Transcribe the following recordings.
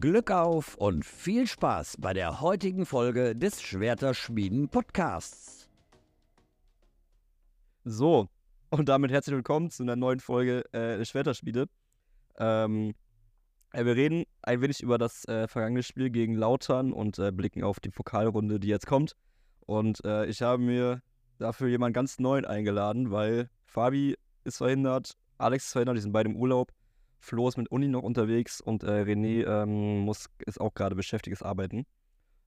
Glück auf und viel Spaß bei der heutigen Folge des Schwerterschmieden Podcasts. So, und damit herzlich willkommen zu einer neuen Folge äh, des Schwerterschmiede. Ähm, äh, wir reden ein wenig über das äh, vergangene Spiel gegen Lautern und äh, blicken auf die Pokalrunde, die jetzt kommt. Und äh, ich habe mir dafür jemanden ganz neuen eingeladen, weil Fabi ist verhindert, Alex ist verhindert, die sind beide im Urlaub. Flo ist mit Uni noch unterwegs und äh, René ähm, muss, ist auch gerade beschäftigtes Arbeiten.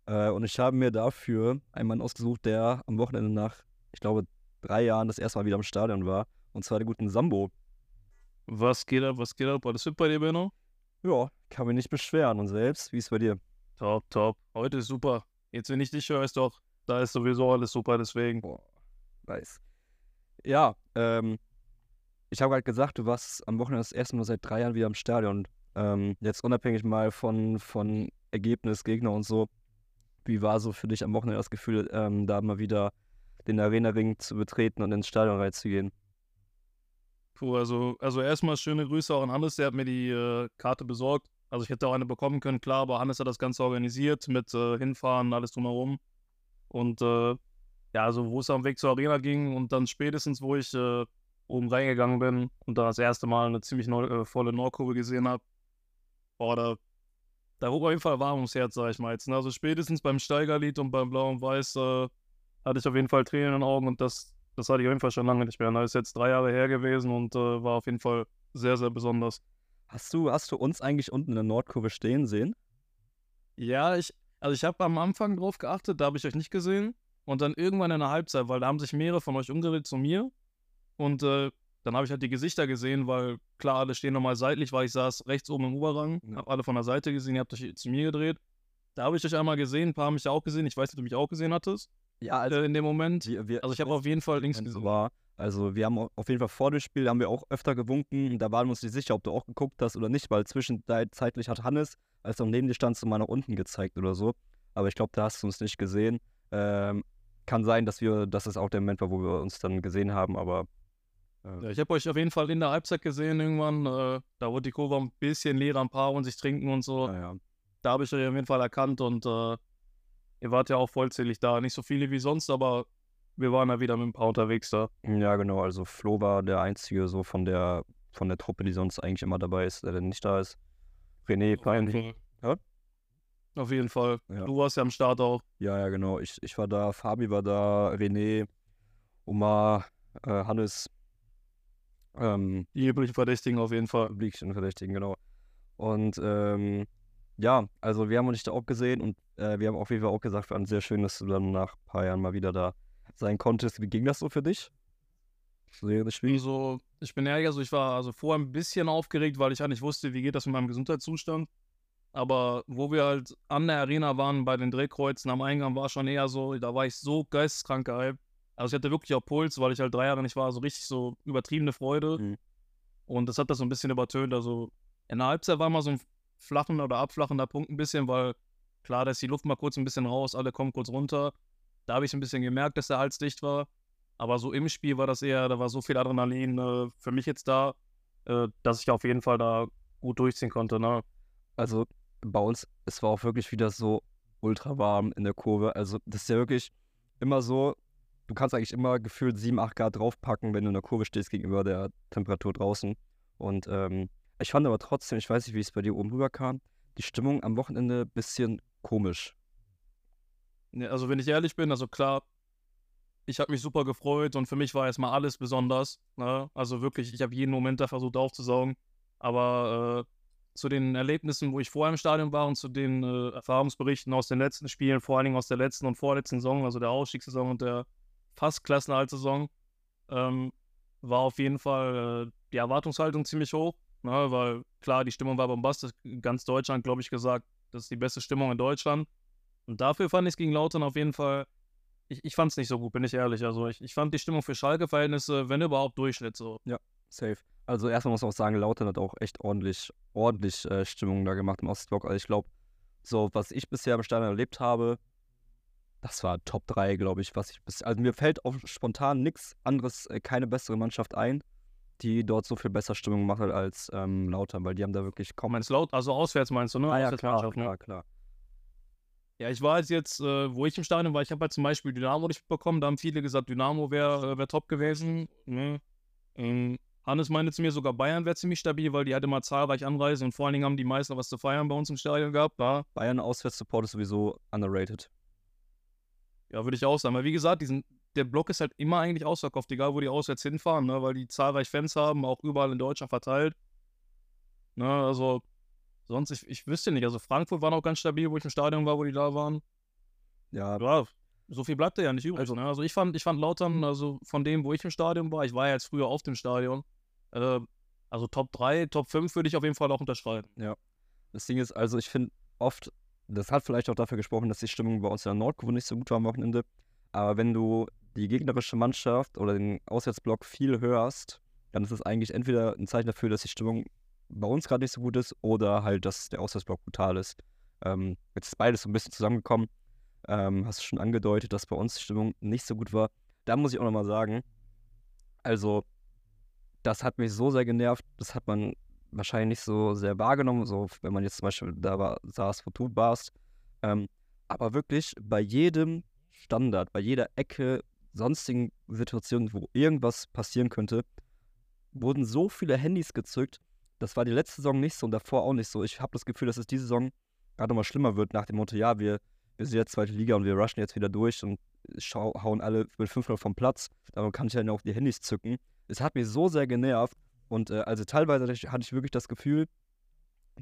Äh, und ich habe mir dafür einen Mann ausgesucht, der am Wochenende nach, ich glaube, drei Jahren das erste Mal wieder im Stadion war. Und zwar den guten Sambo. Was geht ab, was geht ab? Alles fit bei dir, Benno? Ja, kann mich nicht beschweren. Und selbst, wie ist es bei dir? Top, top. Heute ist super. Jetzt, wenn ich dich höre, ist doch, da ist sowieso alles super, deswegen. Boah, nice. Ja, ähm, ich habe halt gesagt, du warst am Wochenende das erste Mal seit drei Jahren wieder im Stadion. Ähm, jetzt unabhängig mal von, von Ergebnis, Gegner und so. Wie war so für dich am Wochenende das Gefühl, ähm, da mal wieder den Arena-Ring zu betreten und ins Stadion reinzugehen? Puh, also, also erstmal schöne Grüße auch an Hannes, der hat mir die äh, Karte besorgt. Also ich hätte auch eine bekommen können, klar, aber Hannes hat das Ganze organisiert mit äh, Hinfahren, alles drumherum. Und äh, ja, also wo es am Weg zur Arena ging und dann spätestens, wo ich äh, oben reingegangen bin und da das erste Mal eine ziemlich neu, äh, volle Nordkurve gesehen habe, boah, da, da wurde auf jeden Fall warm ums Herz, sag ich mal jetzt. Ne? Also spätestens beim Steigerlied und beim Blau und Weiß äh, hatte ich auf jeden Fall Tränen in den Augen und das, das hatte ich auf jeden Fall schon lange nicht mehr. Das ist jetzt drei Jahre her gewesen und äh, war auf jeden Fall sehr, sehr besonders. Hast du, hast du uns eigentlich unten in der Nordkurve stehen sehen? Ja, ich, also ich habe am Anfang drauf geachtet, da habe ich euch nicht gesehen. Und dann irgendwann in der Halbzeit, weil da haben sich mehrere von euch umgedreht zu mir. Und äh, dann habe ich halt die Gesichter gesehen, weil klar, alle stehen nochmal seitlich, weil ich saß rechts oben im Oberrang, Ja. habe alle von der Seite gesehen, ihr habt euch zu mir gedreht. Da habe ich euch einmal gesehen, ein paar haben mich auch gesehen. Ich weiß nicht, ob du mich auch gesehen hattest Ja, äh, in dem Moment. wir, wir, Also ich habe auf jeden Fall links gesehen. war. Also wir haben au- auf jeden Fall vor dem Spiel haben wir auch öfter gewunken. Da waren wir uns nicht sicher, ob du auch geguckt hast oder nicht, weil zwischenzeitlich hat Hannes, als er neben dir stand, mal nach unten gezeigt oder so. Aber ich glaube, da hast du uns nicht gesehen. Ähm, kann sein, dass wir, dass es auch der Moment war, wo wir uns dann gesehen haben, aber Ja, ich habe euch auf jeden Fall in der Halbzeit gesehen irgendwann. Äh, da wurde die Kurve ein bisschen leer, ein paar und sich trinken und so. naja. Da habe ich euch auf jeden Fall erkannt und äh, ihr wart ja auch vollzählig da. Nicht so viele wie sonst, aber wir waren ja wieder mit ein paar unterwegs da. Ja, genau. Also Flo war der Einzige so von der von der Truppe, die sonst eigentlich immer dabei ist, der dann nicht da ist. René, peinlich. Fall. Auf jeden Fall. Ja. Du warst ja am Start auch. Ja, ja, genau. Ich, ich war da, Fabi war da, René, Omar, äh, Hannes, ähm, Die üblichen Verdächtigen auf jeden Fall. Blickchen Verdächtigen, genau. Und ähm, ja, also wir haben uns da auch gesehen und äh, wir haben auf jeden Fall auch gesagt, fand sehr schön, dass du dann nach ein paar Jahren mal wieder da sein konntest. Wie ging das so für dich? Sehr Spiel? Also, ich bin ehrlich, also ich war also vorher ein bisschen aufgeregt, weil ich halt nicht wusste, wie geht das mit meinem Gesundheitszustand. Aber wo wir halt an der Arena waren, bei den Drehkreuzen am Eingang, war schon eher so, da war ich so geisteskrank gehypt. Also ich hatte wirklich auch Puls, weil ich halt drei Jahre nicht war, so richtig so übertriebene Freude. Mhm. Und das hat das so ein bisschen übertönt. Also in der Halbzeit war mal so ein flachen oder abflachender Punkt ein bisschen, weil klar, da ist die Luft mal kurz ein bisschen raus, alle kommen kurz runter. Da habe ich ein bisschen gemerkt, dass der Hals dicht war. Aber so im Spiel war das eher, da war so viel Adrenalin äh, für mich jetzt da, äh, dass ich auf jeden Fall da gut durchziehen konnte. Ne? Also bei uns, es war auch wirklich wieder so ultra warm in der Kurve. Also das ist ja wirklich immer so, du kannst eigentlich immer gefühlt 7, 8 Grad draufpacken, wenn du in der Kurve stehst gegenüber der Temperatur draußen. Und ähm, ich fand aber trotzdem, ich weiß nicht, wie es bei dir oben rüberkam, die Stimmung am Wochenende ein bisschen komisch. Ne, Also wenn ich ehrlich bin, also klar, ich habe mich super gefreut und für mich war erstmal alles besonders. Ne? Also wirklich, ich habe jeden Moment da versucht aufzusaugen. Aber äh, zu den Erlebnissen, wo ich vorher im Stadion war und zu den äh, Erfahrungsberichten aus den letzten Spielen, vor allen Dingen aus der letzten und vorletzten Saison, also der Ausstiegssaison und der fast Klassenerhaltsaison, ähm, war auf jeden Fall äh, die Erwartungshaltung ziemlich hoch. Ne? Weil klar, die Stimmung war bombastisch. Ganz Deutschland, glaube ich, gesagt, das ist die beste Stimmung in Deutschland. Und dafür fand ich es gegen Lautern auf jeden Fall, ich, ich fand es nicht so gut, bin ich ehrlich. Also ich, ich fand die Stimmung für Schalke-Verhältnisse, wenn überhaupt, Durchschnitt so. Safe. Also erstmal muss man auch sagen, Lautern hat auch echt ordentlich, ordentlich äh, Stimmung da gemacht im Ostblock. Also ich glaube, so was ich bisher im Stadion erlebt habe, das war Top 3, glaube ich, was ich bis. Also mir fällt auf spontan nichts anderes, äh, keine bessere Mannschaft ein. die dort so viel besser Stimmung gemacht hat als ähm, Lautern, weil die haben da wirklich kaum. Meinst laut, also auswärts meinst du, ne? Ah ja, klar, ne? klar, klar. Ja, ich war jetzt, jetzt äh, wo ich im Stadion war, ich habe halt zum Beispiel Dynamo nicht bekommen, da haben viele gesagt, Dynamo wäre äh, wär top gewesen. Ne? Ähm, Hannes meinte zu mir, sogar Bayern wäre ziemlich stabil, weil die halt immer zahlreich anreisen und vor allen Dingen haben die meisten was zu feiern bei uns im Stadion gehabt. Ja, Bayern Auswärtssupport ist sowieso underrated. Ja würde ich auch sagen. Weil wie gesagt, diesen, der Block ist halt immer eigentlich ausverkauft, egal wo die auswärts hinfahren, ne? weil die zahlreich Fans haben, auch überall in Deutschland verteilt. Ne? Also sonst, ich, ich wüsste nicht. Also Frankfurt war noch ganz stabil, wo ich im Stadion war, wo die da waren. Ja, Ja, so viel bleibt da ja nicht übrig. Also- ne? also ich fand, ich fand Lautern, also von dem, wo ich im Stadion war, ich war ja jetzt früher auf dem Stadion, äh, also Top 3, Top 5 würde ich auf jeden Fall auch unterschreiben. das Ding ist, also ich finde oft, das hat vielleicht auch dafür gesprochen, dass die Stimmung bei uns in der Nordkurve nicht so gut war am Wochenende. Aber wenn du die gegnerische Mannschaft oder den Auswärtsblock viel hörst, dann ist es eigentlich entweder ein Zeichen dafür, dass die Stimmung bei uns gerade nicht so gut ist oder halt, dass der Auswärtsblock brutal ist. Ähm, jetzt ist beides so ein bisschen zusammengekommen. Ähm, hast du schon angedeutet, dass bei uns die Stimmung nicht so gut war. Da muss ich auch nochmal sagen, also das hat mich so sehr genervt, das hat man wahrscheinlich nicht so sehr wahrgenommen, so wenn man jetzt zum Beispiel da war, saß, wo du warst. Ähm, aber wirklich bei jedem Standard, bei jeder Ecke, sonstigen Situation, wo irgendwas passieren könnte, wurden so viele Handys gezückt. Das war die letzte Saison nicht so und davor auch nicht so. Ich habe das Gefühl, dass es diese Saison gerade mal schlimmer wird, nach dem Motto, ja, wir, wir sind jetzt zweite Liga und wir rushen jetzt wieder durch und hauen alle mit 500 vom Platz. Darum kann ich ja auch die Handys zücken. Es hat mich so sehr genervt und äh, also teilweise hatte ich, wirklich das Gefühl,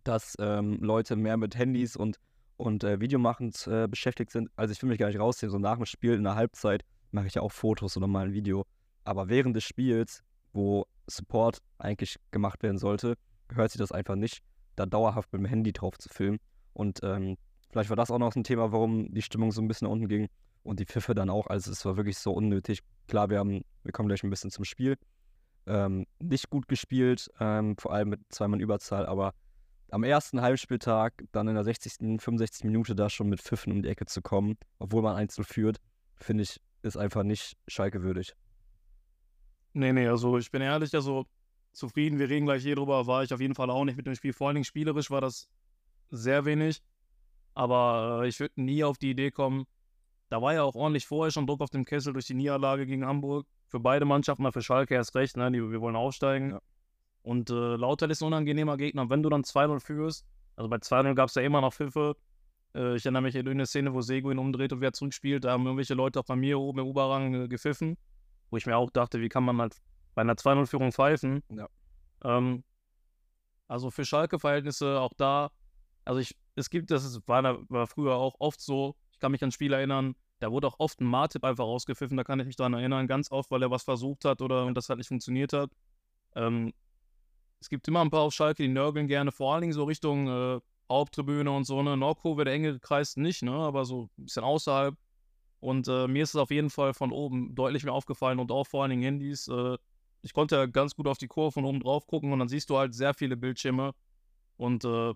dass ähm, Leute mehr mit Handys und, und äh, Videomachend äh, beschäftigt sind. Also ich will mich gar nicht rausziehen. So nach dem Spiel in der Halbzeit mache ich ja auch Fotos oder mal ein Video. Aber während des Spiels, wo Support eigentlich gemacht werden sollte, gehört sich das einfach nicht, da dauerhaft mit dem Handy drauf zu filmen. Und ähm, vielleicht war das auch noch ein Thema, warum die Stimmung so ein bisschen nach unten ging. Und die Pfiffe dann auch. Also es war wirklich so unnötig. Klar, wir haben, wir kommen gleich ein bisschen zum Spiel. Ähm, nicht gut gespielt, ähm, vor allem mit zweimal Überzahl, aber am ersten Heimspieltag, dann in der 60., 65. Minute da schon mit Pfiffen um die Ecke zu kommen, obwohl man 1 führt, finde ich, ist einfach nicht Schalke würdig. Nee, nee, also ich bin ehrlich, also zufrieden, wir reden gleich hier drüber, war ich auf jeden Fall auch nicht mit dem Spiel. Vor allen Dingen spielerisch war das sehr wenig. Aber äh, ich würde nie auf die Idee kommen, da war ja auch ordentlich vorher schon Druck auf dem Kessel durch die Niederlage gegen Hamburg. Für beide Mannschaften, mal für Schalke erst recht, ne? Die, wir wollen aufsteigen. Ja. Und äh, Lauter ist ein unangenehmer Gegner. Wenn du dann 2-0 führst, also bei 2-0 gab es ja immer noch Pfiffe. Äh, ich erinnere mich an eine Szene, wo Sego ihn umdreht und wer zurückspielt. Da haben irgendwelche Leute auch bei mir oben im Oberrang äh, gepfiffen. Wo ich mir auch dachte, wie kann man halt bei einer 2-0-Führung pfeifen? Ja. Ähm, also für Schalke-Verhältnisse auch da, also ich, es gibt, das ist, war, war früher auch oft so, ich kann mich an Spiel erinnern, da wurde auch oft ein Martip einfach rausgepfiffen, da kann ich mich dran erinnern, ganz oft, weil er was versucht hat oder und das halt nicht funktioniert hat. Ähm, es gibt immer ein paar auf Schalke, die nörgeln gerne, vor allen Dingen so Richtung äh, Haupttribüne und so, ne, Nordkurve, der enge Kreis nicht, ne, aber so ein bisschen außerhalb. Und äh, mir ist es auf jeden Fall von oben deutlich mehr aufgefallen und auch vor allen Dingen Handys. Äh, ich konnte ja ganz gut auf die Kurve von oben drauf gucken und dann siehst du halt sehr viele Bildschirme. Und äh,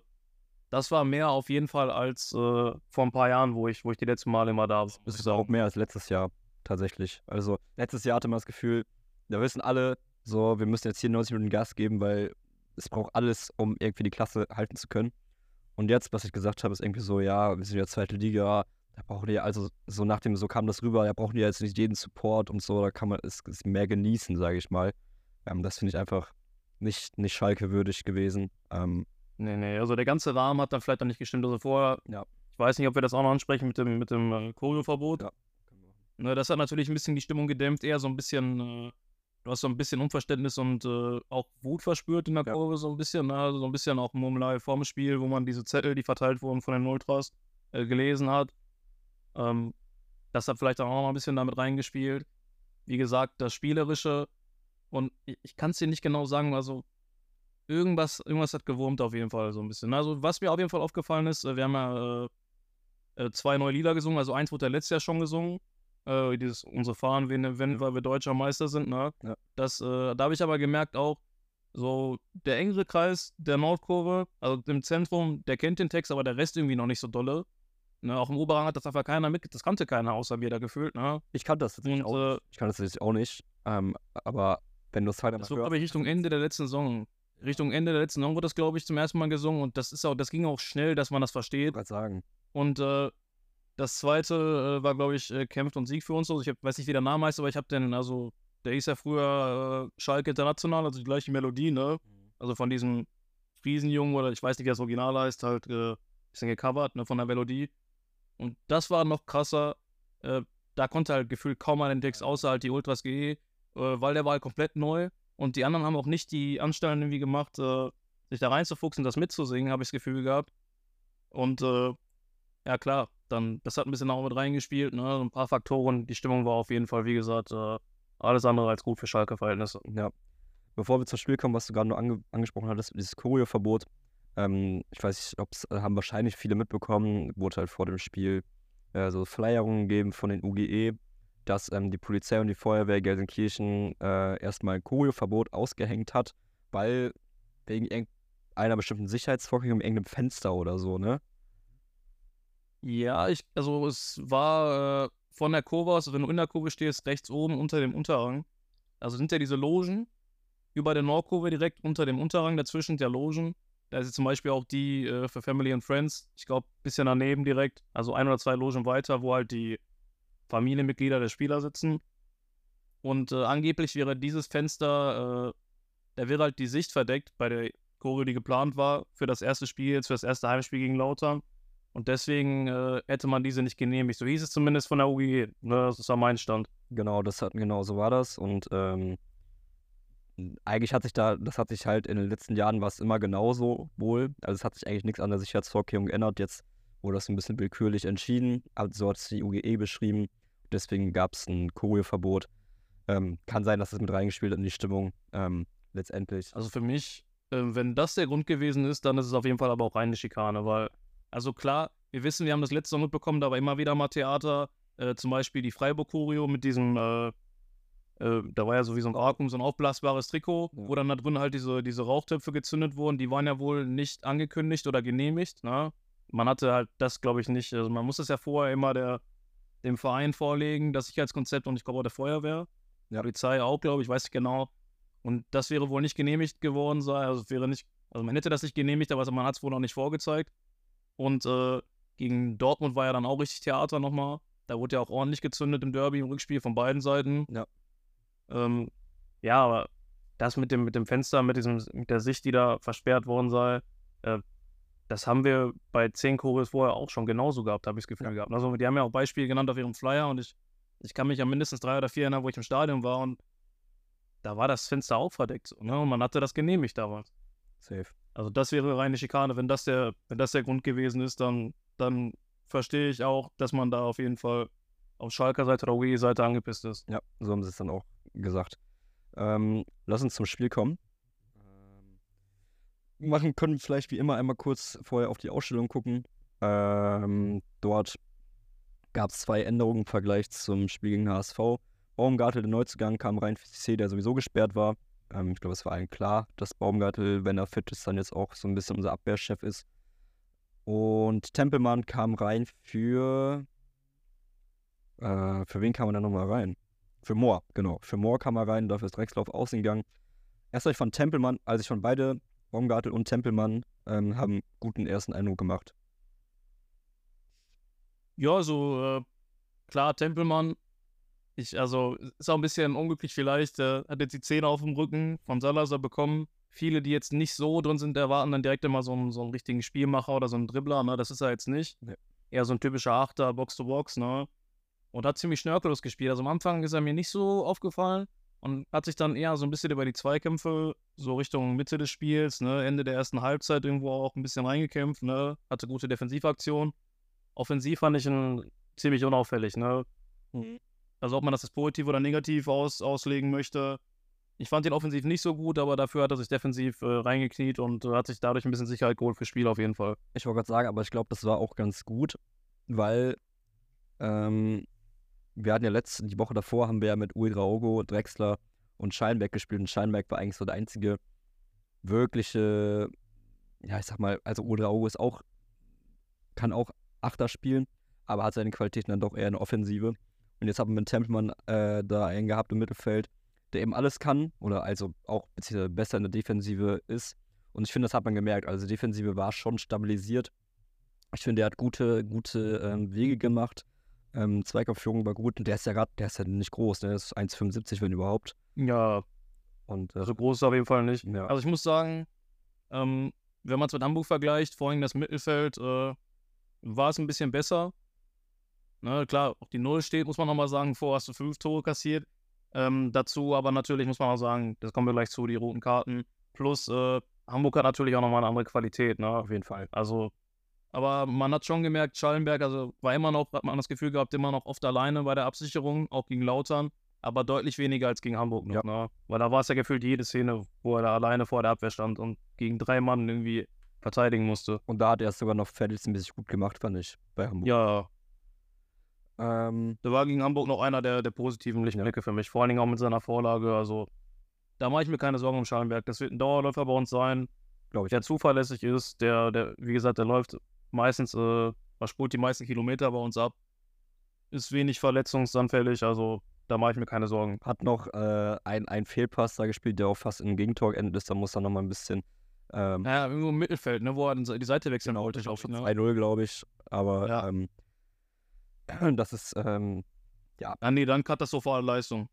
das war mehr auf jeden Fall als äh, vor ein paar Jahren, wo ich, wo ich die letzten Male immer da war. Das ist auch mehr als letztes Jahr, tatsächlich. Also, letztes Jahr hatte man das Gefühl, da wissen alle, so, wir müssen jetzt hier 90 Minuten Gas geben, weil es braucht alles, um irgendwie die Klasse halten zu können. Und jetzt, was ich gesagt habe, ist irgendwie so, ja, wir sind ja zweite Liga, da brauchen die, also so nach dem, so kam das rüber, da brauchen die jetzt nicht jeden Support und so, da kann man es, es mehr genießen, sage ich mal. Ähm, das finde ich einfach nicht, nicht Schalke würdig gewesen. Ähm, Nee, nee, also der ganze Rahmen hat dann vielleicht noch nicht gestimmt. Also vorher, Ja. ich weiß nicht, ob wir das auch noch ansprechen mit dem, mit dem äh, Choreoverbot. Ja. Ne, das hat natürlich ein bisschen die Stimmung gedämpft, eher so ein bisschen, äh, du hast so ein bisschen Unverständnis und äh, auch Wut verspürt in der Ja. Kurve, so ein bisschen, ne? also so ein bisschen auch Murmelei vorm Spiel, wo man diese Zettel, die verteilt wurden von den Ultras, äh, gelesen hat. Ähm, das hat vielleicht auch noch ein bisschen damit reingespielt. Wie gesagt, das Spielerische und ich, ich kann es dir nicht genau sagen, also irgendwas, irgendwas hat gewurmt auf jeden Fall so ein bisschen. Also was mir auf jeden Fall aufgefallen ist, äh, wir haben ja äh, äh, zwei neue Lieder gesungen, also eins wurde ja letztes Jahr schon gesungen, äh, dieses unsere Fahren, wenn, wenn weil wir deutscher Meister sind, ne? Ja. Das, äh, da habe ich aber gemerkt auch, so der engere Kreis der Nordkurve, also im Zentrum, der kennt den Text, aber der Rest irgendwie noch nicht so dolle. Ne, auch im Oberrang hat das einfach keiner mit, das kannte keiner außer mir da gefühlt, ne? ich kannte das tatsächlich auch äh, Ich kann das tatsächlich auch nicht. Ähm, aber wenn du es halt Das war, glaube ich, Richtung Ende der letzten Saison. Richtung Ende der letzten Saison wurde das, glaube ich, zum ersten Mal gesungen und das ist auch, das ging auch schnell, dass man das versteht. gerade sagen. Und äh, das zweite äh, war, glaube ich, äh, Kämpft und Sieg für uns. Also ich hab, weiß nicht, wie der Name heißt, aber ich habe den, also der ist ja früher äh, Schalke International, also die gleiche Melodie, ne? Also von diesem Friesenjungen oder ich weiß nicht, wie das Original heißt, halt äh, bisschen gecovert, ne, von der Melodie. Und das war noch krasser. Äh, da konnte halt gefühlt kaum mal den Text, außer halt die Ultras GE, äh, weil der war halt komplett neu. Und die anderen haben auch nicht die Anstalten irgendwie gemacht, äh, sich da reinzufuchsen, das mitzusingen, habe ich das Gefühl gehabt. Und äh, ja, klar, dann, das hat ein bisschen auch mit reingespielt, ne? Ein paar Faktoren. Die Stimmung war auf jeden Fall, wie gesagt, äh, alles andere als gut für Schalke-Verhältnisse. Ja. Bevor wir zum Spiel kommen, was du gerade nur ange angesprochen hattest, dieses Choreo-Verbot. Ähm, ich weiß nicht, ob es haben wahrscheinlich viele mitbekommen, wurde halt vor dem Spiel äh, so Flyerungen gegeben von den UGE, dass ähm, die Polizei und die Feuerwehr Gelsenkirchen äh, erstmal ein Choreo-Verbot ausgehängt hat, weil wegen irgendeiner bestimmten Sicherheitsvorkehrung in irgendeinem Fenster oder so, ne? Ja, ich, also es war äh, von der Kurve aus, wenn du in der Kurve stehst, rechts oben unter dem Unterrang. Also sind ja diese Logen über der Nordkurve direkt unter dem Unterrang, dazwischen der Logen. Da ist jetzt zum Beispiel auch die äh, für Family and Friends, ich glaube, ein bisschen daneben direkt, also ein oder zwei Logen weiter, wo halt die Familienmitglieder der Spieler sitzen. Und äh, angeblich wäre dieses Fenster, äh, da wäre halt die Sicht verdeckt bei der Choreo, die geplant war, für das erste Spiel, jetzt für das erste Heimspiel gegen Lautern. Und deswegen äh, hätte man diese nicht genehmigt. So hieß es zumindest von der UGE. Ne? Das war mein Stand. Genau, das hat, genau so war das. Und ähm, eigentlich hat sich da, das hat sich halt in den letzten Jahren war es immer genauso wohl. Also es hat sich eigentlich nichts an der Sicherheitsvorkehrung geändert. Jetzt wurde das ein bisschen willkürlich entschieden. Also so hat es die UGE beschrieben. Deswegen gab es ein Choreo-Verbot. Ähm, kann sein, dass das mit reingespielt hat in die Stimmung. Ähm, letztendlich. Also für mich, äh, wenn das der Grund gewesen ist, dann ist es auf jeden Fall aber auch reine Schikane, weil, also klar, wir wissen, wir haben das letzte Mal mitbekommen, da war immer wieder mal Theater, äh, zum Beispiel die Freiburg-Choreo mit diesem, äh, äh, da war ja so wie so ein Arkum, so ein aufblasbares Trikot, Ja. wo dann da drin halt diese, diese Rauchtöpfe gezündet wurden, die waren ja wohl nicht angekündigt oder genehmigt, ne? Man hatte halt das, glaube ich, nicht, also man muss es ja vorher immer der, dem Verein vorlegen, das Sicherheitskonzept und ich glaube auch der Feuerwehr, Ja. Polizei auch, glaube ich, weiß nicht genau. Und das wäre wohl nicht genehmigt geworden sein. Also wäre nicht, also man hätte das nicht genehmigt, aber man hat es wohl noch nicht vorgezeigt. Und äh, gegen Dortmund war ja dann auch richtig Theater nochmal. Da wurde ja auch ordentlich gezündet im Derby, im Rückspiel von beiden Seiten. Ja. Ähm, ja, aber das mit dem, mit dem Fenster, mit diesem, mit der Sicht, die da versperrt worden sei, äh, das haben wir bei zehn Choreos vorher auch schon genauso gehabt, habe ich das Gefühl gehabt. Also die haben ja auch Beispiele genannt auf ihrem Flyer und ich, ich kann mich an mindestens drei oder vier erinnern, wo ich im Stadion war und da war das Fenster auch verdeckt. So, ne? Und man hatte das genehmigt damals. Safe. Also das wäre reine Schikane. Wenn das der, wenn das der Grund gewesen ist, dann, dann verstehe ich auch, dass man da auf jeden Fall auf Schalker Seite oder UE-Seite angepisst ist. Ja, so haben sie es dann auch gesagt. Ähm, lass uns zum Spiel kommen. Machen können vielleicht wie immer einmal kurz vorher auf die Ausstellung gucken. Ähm, dort gab es zwei Änderungen im Vergleich zum Spiel gegen HSV. Baumgartel, der Neuzugang, kam rein für CC, der sowieso gesperrt war. Ähm, ich glaube, es war allen klar, dass Baumgartel, wenn er fit ist, dann jetzt auch so ein bisschen unser Abwehrchef ist. Und Tempelmann kam rein für. Äh, für wen kam er dann nochmal rein? Für Moore, genau. Für Moore kam er rein, dafür ist Drexler auf Außen. Erst ich von Tempelmann, als ich von beide, Baumgartel und Tempelmann, ähm, haben guten ersten Eindruck gemacht. Ja, so äh, klar, Tempelmann. Ich, also, ist auch ein bisschen unglücklich vielleicht. Äh, hat jetzt die Zähne auf dem Rücken von Salazar bekommen. Viele, die jetzt nicht so drin sind, erwarten dann direkt immer so einen, so einen richtigen Spielmacher oder so einen Dribbler. Ne? Das ist er jetzt nicht. Nee. Eher so ein typischer Achter, Box-to-Box. Ne? Und hat ziemlich schnörkellos gespielt. Also am Anfang ist er mir nicht so aufgefallen und hat sich dann eher so ein bisschen über die Zweikämpfe so Richtung Mitte des Spiels, ne? Ende der ersten Halbzeit irgendwo auch ein bisschen reingekämpft. Ne? Hatte gute Defensivaktionen. Offensiv fand ich ihn ziemlich unauffällig. Ne? Also ob man das als positiv oder negativ aus, auslegen möchte. Ich fand ihn offensiv nicht so gut, aber dafür hat er sich defensiv äh, reingekniet und hat sich dadurch ein bisschen Sicherheit geholt fürs Spiel auf jeden Fall. Ich wollte gerade sagen, aber ich glaube, das war auch ganz gut, weil ähm, wir hatten ja letzte, die Woche davor haben wir ja mit Uedraogo, Drexler und Scheinberg gespielt und Scheinberg war eigentlich so der einzige wirkliche, ja, ich sag mal, also Uedraogo ist auch, kann auch Achter spielen, aber hat seine Qualitäten dann doch eher in Offensive. Und jetzt haben wir mit Tempelmann äh, da einen gehabt im Mittelfeld, der eben alles kann oder also auch beziehungsweise besser in der Defensive ist. Und ich finde, das hat man gemerkt. Also die Defensive war schon stabilisiert. Ich finde, der hat gute, gute ähm, Wege gemacht. Ähm, Zweikampfführung war gut und der ist ja gerade, der ist ja nicht groß, ne? Der ist 1,75, wenn überhaupt. Ja, Und äh, so groß ist er auf jeden Fall nicht. ja. Also ich muss sagen, ähm, wenn man es mit Hamburg vergleicht, vor allem das Mittelfeld, äh, war es ein bisschen besser. Ne, klar, auch die Null steht, muss man nochmal sagen, vor hast du fünf Tore kassiert. Ähm, dazu aber natürlich muss man auch sagen, das kommen wir gleich zu, die roten Karten. Plus äh, Hamburg hat natürlich auch nochmal eine andere Qualität, ne? auf jeden Fall. Also, aber man hat schon gemerkt, Schallenberg, also war immer noch, hat man das Gefühl gehabt, immer noch oft alleine bei der Absicherung, auch gegen Lautern, aber deutlich weniger als gegen Hamburg noch, Ja. ne? Weil da war es ja gefühlt jede Szene, wo er da alleine vor der Abwehr stand und gegen drei Mann irgendwie verteidigen musste. Und da hat er es sogar noch verhältnismäßig gut gemacht, fand ich, bei Hamburg. Ja, Ähm, da war gegen Hamburg noch einer der, der positiven Lichtblicke für mich, vor allen Dingen auch mit seiner Vorlage, also da mache ich mir keine Sorgen um Schallenberg. Das wird ein Dauerläufer bei uns sein, Glaube ich. der zuverlässig ist, der, der, wie gesagt, der läuft meistens, äh, er spult die meisten Kilometer bei uns ab, ist wenig verletzungsanfällig, also da mache ich mir keine Sorgen. Hat noch äh, ein, ein Fehlpass da gespielt, der auch fast in ein Gegentor geendet ist. Da muss er nochmal ein bisschen. Ähm, Ja, irgendwo im Mittelfeld, ne, wo er die Seite wechseln wollte, ich glaube auch ich. schon Ne? 2-0, glaube ich. Aber Ja. ähm, das ist. Ähm, Ah, nee, dann katastrophale Leistung.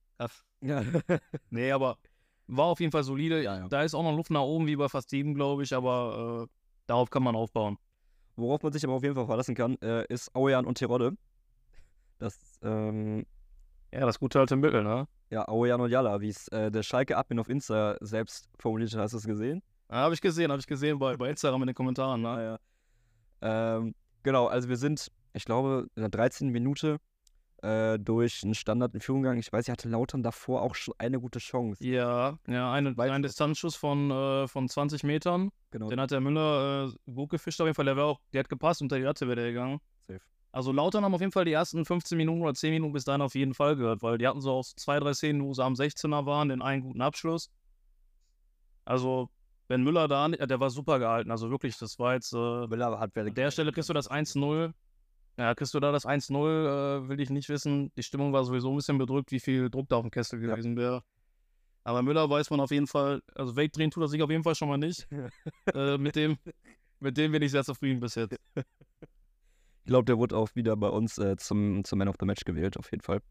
ja. Nee, aber war auf jeden Fall solide. Ja, ja. Da ist auch noch Luft nach oben, wie bei fast jedem, glaube ich, aber äh, darauf kann man aufbauen. Worauf man sich aber auf jeden Fall verlassen kann, äh, ist Aujan und Terodde. Das, ähm, Ja, das gute alte Mittel, ne? ja, Aujan und Jalla, wie es äh, der Schalke-Admin auf Insta selbst formuliert hat. Hast du es gesehen? Ja, habe ich gesehen, habe ich gesehen bei, bei Instagram in den Kommentaren, ne? ja. Ähm, genau, also wir sind, ich glaube, in der 13. Minute äh, durch einen Standard in Führung gegangen. Ich weiß, ich hatte Lautern davor auch schon eine gute Chance. Ja, ja, eine, Weit- ein Distanzschuss von, äh, von 20 Metern. Genau. Den hat der Müller äh, gut gefischt auf jeden Fall. Der, war auch, der hat gepasst, unter die Latte wäre der gegangen. Safe. Also Lautern haben auf jeden Fall die ersten 15 Minuten oder 10 Minuten bis dahin auf jeden Fall gehört, weil die hatten so auch zwei, drei Szenen, wo sie am 16er waren, den einen guten Abschluss. Also, wenn Müller da, der war super gehalten. Also wirklich, das war jetzt, äh, Müller hat an der Stelle kriegst du das 1-0. Ja, kriegst du da das 1-0, äh, will ich nicht wissen. Die Stimmung war sowieso ein bisschen bedrückt, wie viel Druck da auf dem Kessel Ja. gewesen wäre. Aber Müller weiß man auf jeden Fall, also wegdrehen tut er sich auf jeden Fall schon mal nicht. äh, mit, dem, mit dem bin ich sehr zufrieden bis jetzt. Ich glaube, der wurde auch wieder bei uns äh, zum, zum Man of the Match gewählt, auf jeden Fall.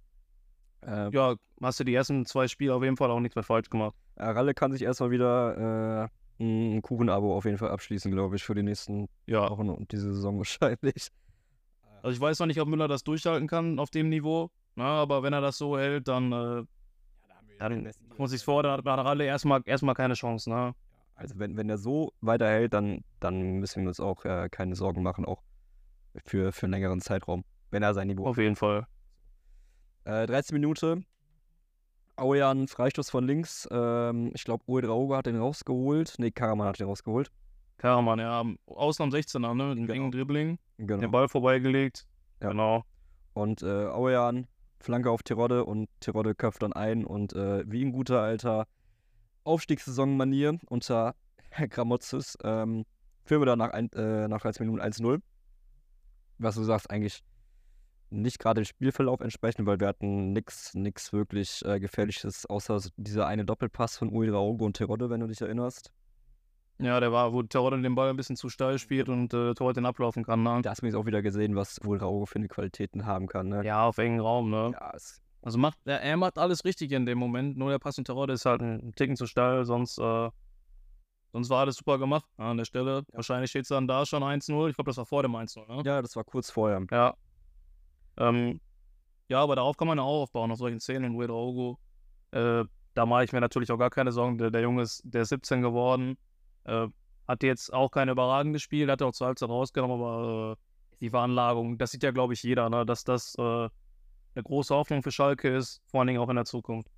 Äh, Ja, hast du die ersten zwei Spiele auf jeden Fall auch nichts mehr falsch gemacht. Ralle kann sich erstmal wieder äh, ein Kuchenabo auf jeden Fall abschließen, glaube ich, für die nächsten Ja, Wochen und diese Saison wahrscheinlich. Also ich weiß noch nicht, ob Müller das durchhalten kann auf dem Niveau. Na, aber wenn er das so hält, dann, äh, dann muss ich vor, dann hat Ralle erstmal erstmal keine Chance. Ne? Also wenn, wenn er so weiterhält, dann, dann müssen wir uns auch äh, keine Sorgen machen, auch für, für einen längeren Zeitraum, wenn er sein Niveau Auf jeden Fall. Äh, 13 Minute. Aujan, Freistoß von links. Ähm, ich glaube, Uwe Drauge hat den rausgeholt. Nee, Karaman hat den rausgeholt. Karaman, ja, außen am 16er, ne? Mit dem Genau. Dribbling. Genau. Den Ball vorbeigelegt. Ja. Genau. Und äh, Aujan, Flanke auf Terodde und Terodde köpft dann ein. Und äh, wie in guter alter Aufstiegssaison-Manier unter Herr Gramotzes ähm, führen wir dann nach, ein, äh, nach 13 Minuten 1-0. Was du sagst, eigentlich nicht gerade dem Spielverlauf entsprechend, weil wir hatten nichts nix wirklich äh, Gefährliches, außer dieser eine Doppelpass von Drauge und Terodde, wenn du dich erinnerst. Ja, der war, wo Terodde den Ball ein bisschen zu steil spielt und äh, Torwart den ablaufen kann. Ne? Da hast du jetzt auch wieder gesehen, was Uwe Drauge für eine Qualitäten haben kann. Ne? Ja, auf engen Raum, ne? Ja, Also macht, er, er macht alles richtig in dem Moment, nur der Pass in Terodde ist halt ein Ticken zu steil, sonst, äh, sonst war alles super gemacht an der Stelle. Wahrscheinlich steht es dann da schon 1-0. Ich glaube, das war vor dem 1-0, ne? ja, das war kurz vorher. Ja. Ähm, ja, aber darauf kann man ja auch aufbauen, auf solchen Szenen. Und Drogo, äh, da mache ich mir natürlich auch gar keine Sorgen. Der, der Junge ist, der ist 17 geworden. Äh, hat jetzt auch kein überragendes Spiel, hat auch zur Halbzeit rausgenommen, aber äh, die Veranlagung, das sieht ja, glaube ich, jeder, ne? dass das äh, eine große Hoffnung für Schalke ist, vor allen Dingen auch in der Zukunft.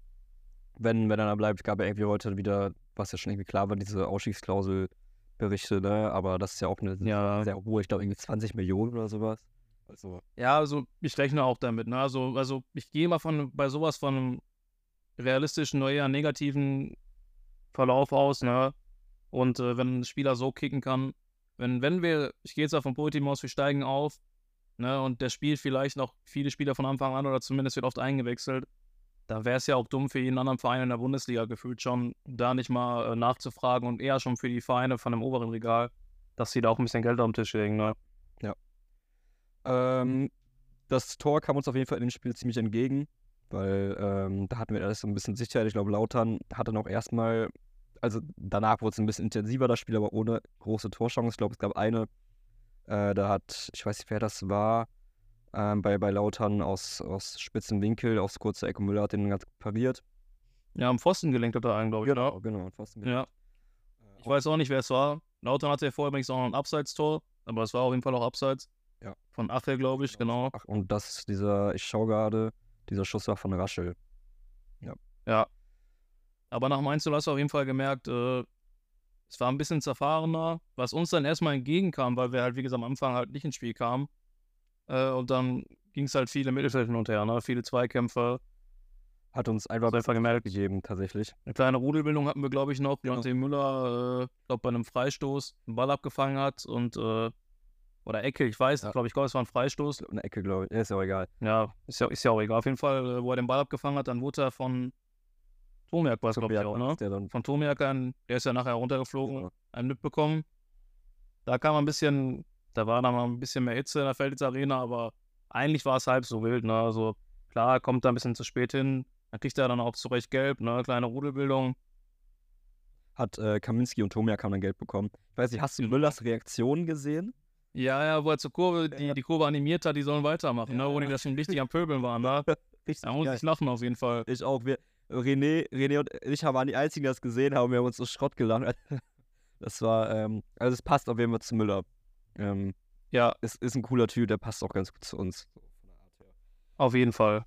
Wenn, wenn er bleibt, gab er irgendwie heute wieder, was ja schon irgendwie klar war, diese Ausstiegsklausel-Berichte, ne? Aber das ist ja auch eine Ja. sehr hohe, ich glaube irgendwie 20 Millionen oder sowas. Also, Ja, also ich rechne auch damit. Ne? Also, also ich gehe mal von bei sowas von einem realistischen eher negativen Verlauf aus. Ne? Und äh, wenn ein Spieler so kicken kann, wenn, wenn wir, ich gehe jetzt auf vom Team aus, wir steigen auf ne? und der spielt vielleicht noch viele Spieler von Anfang an oder zumindest wird oft eingewechselt, da wäre es ja auch dumm für jeden anderen Verein in der Bundesliga gefühlt schon, da nicht mal äh, nachzufragen und eher schon für die Vereine von dem oberen Regal, dass sie da auch ein bisschen Geld auf den Tisch legen. Ne? Ähm, das Tor kam uns auf jeden Fall in dem Spiel ziemlich entgegen, weil ähm, da hatten wir alles so ein bisschen Sicherheit. Ich glaube, Lautern hatte noch erstmal, also danach wurde es ein bisschen intensiver, das Spiel, aber ohne große Torchance. Ich glaube, es gab eine, äh, da hat, ich weiß nicht, wer das war, ähm, bei, bei Lautern aus, aus spitzen Winkel aufs kurze Eck. Müller hat den ganz pariert. Ja, am Pfosten gelenkt hat er einen, glaube ich. ne? genau. Fast Ja. Ich weiß auch nicht, wer es war. Lautern hatte ja vorher übrigens auch noch ein Abseits-Tor, aber es war auf jeden Fall auch Abseits. Ja. Von Achel, glaube ich, genau. Ach, und das, dieser, ich schaue gerade, dieser Schuss war von Raschel. Ja. Aber nach Mainz hast du auf jeden Fall gemerkt, äh, es war ein bisschen zerfahrener, was uns dann erstmal entgegenkam, weil wir halt, wie gesagt, am Anfang halt nicht ins Spiel kamen. Äh, und dann ging es halt viele Mittelfeld hin und her, ne? viele Zweikämpfe. Hat uns einfach einfach gemerkt. gegeben, tatsächlich. Eine kleine Rudelbildung hatten wir, glaube ich, noch, Genau. nachdem Müller, äh, glaube bei einem Freistoß einen Ball abgefangen hat und äh, oder Ecke, ich weiß, Ja. glaube ich, glaube es war ein Freistoß. Eine Ecke, glaube ich. Ja, Ist ja auch egal. Ja, ist ja, ist ja auch egal. Auf jeden Fall, äh, wo er den Ball abgefangen hat, dann wurde er von Tomiak, war es, glaube ich, auch, ne? Der dann Von Tomiak an, der ist ja nachher runtergeflogen, Genau. einen mitbekommen. Da kam ein bisschen, da war dann mal ein bisschen mehr Hitze in der Felditz Arena, aber eigentlich war es halb so wild, ne? Also klar, kommt da ein bisschen zu spät hin, dann kriegt er dann auch zu Recht gelb, ne? Kleine Rudelbildung. hat äh, Kaminski und Tomiak haben dann Gelb bekommen. Ich weiß nicht, hast du Müllers Reaktion gesehen? Ja, ja, wo er zur Kurve, die, Ja. die Kurve animiert hat, die sollen weitermachen, Ja. ne? Wo die das schon richtig am Pöbeln waren, ne? Richtig Da muss ich lachen auf jeden Fall. Ich auch. Wir, René, René und ich waren die Einzigen, die das gesehen haben. Wir haben uns so Schrott gelacht. Das war, ähm, also es passt auf jeden Fall zu Müller. Ähm, Ja, es ist ein cooler Typ, der passt auch ganz gut zu uns. Auf jeden Fall.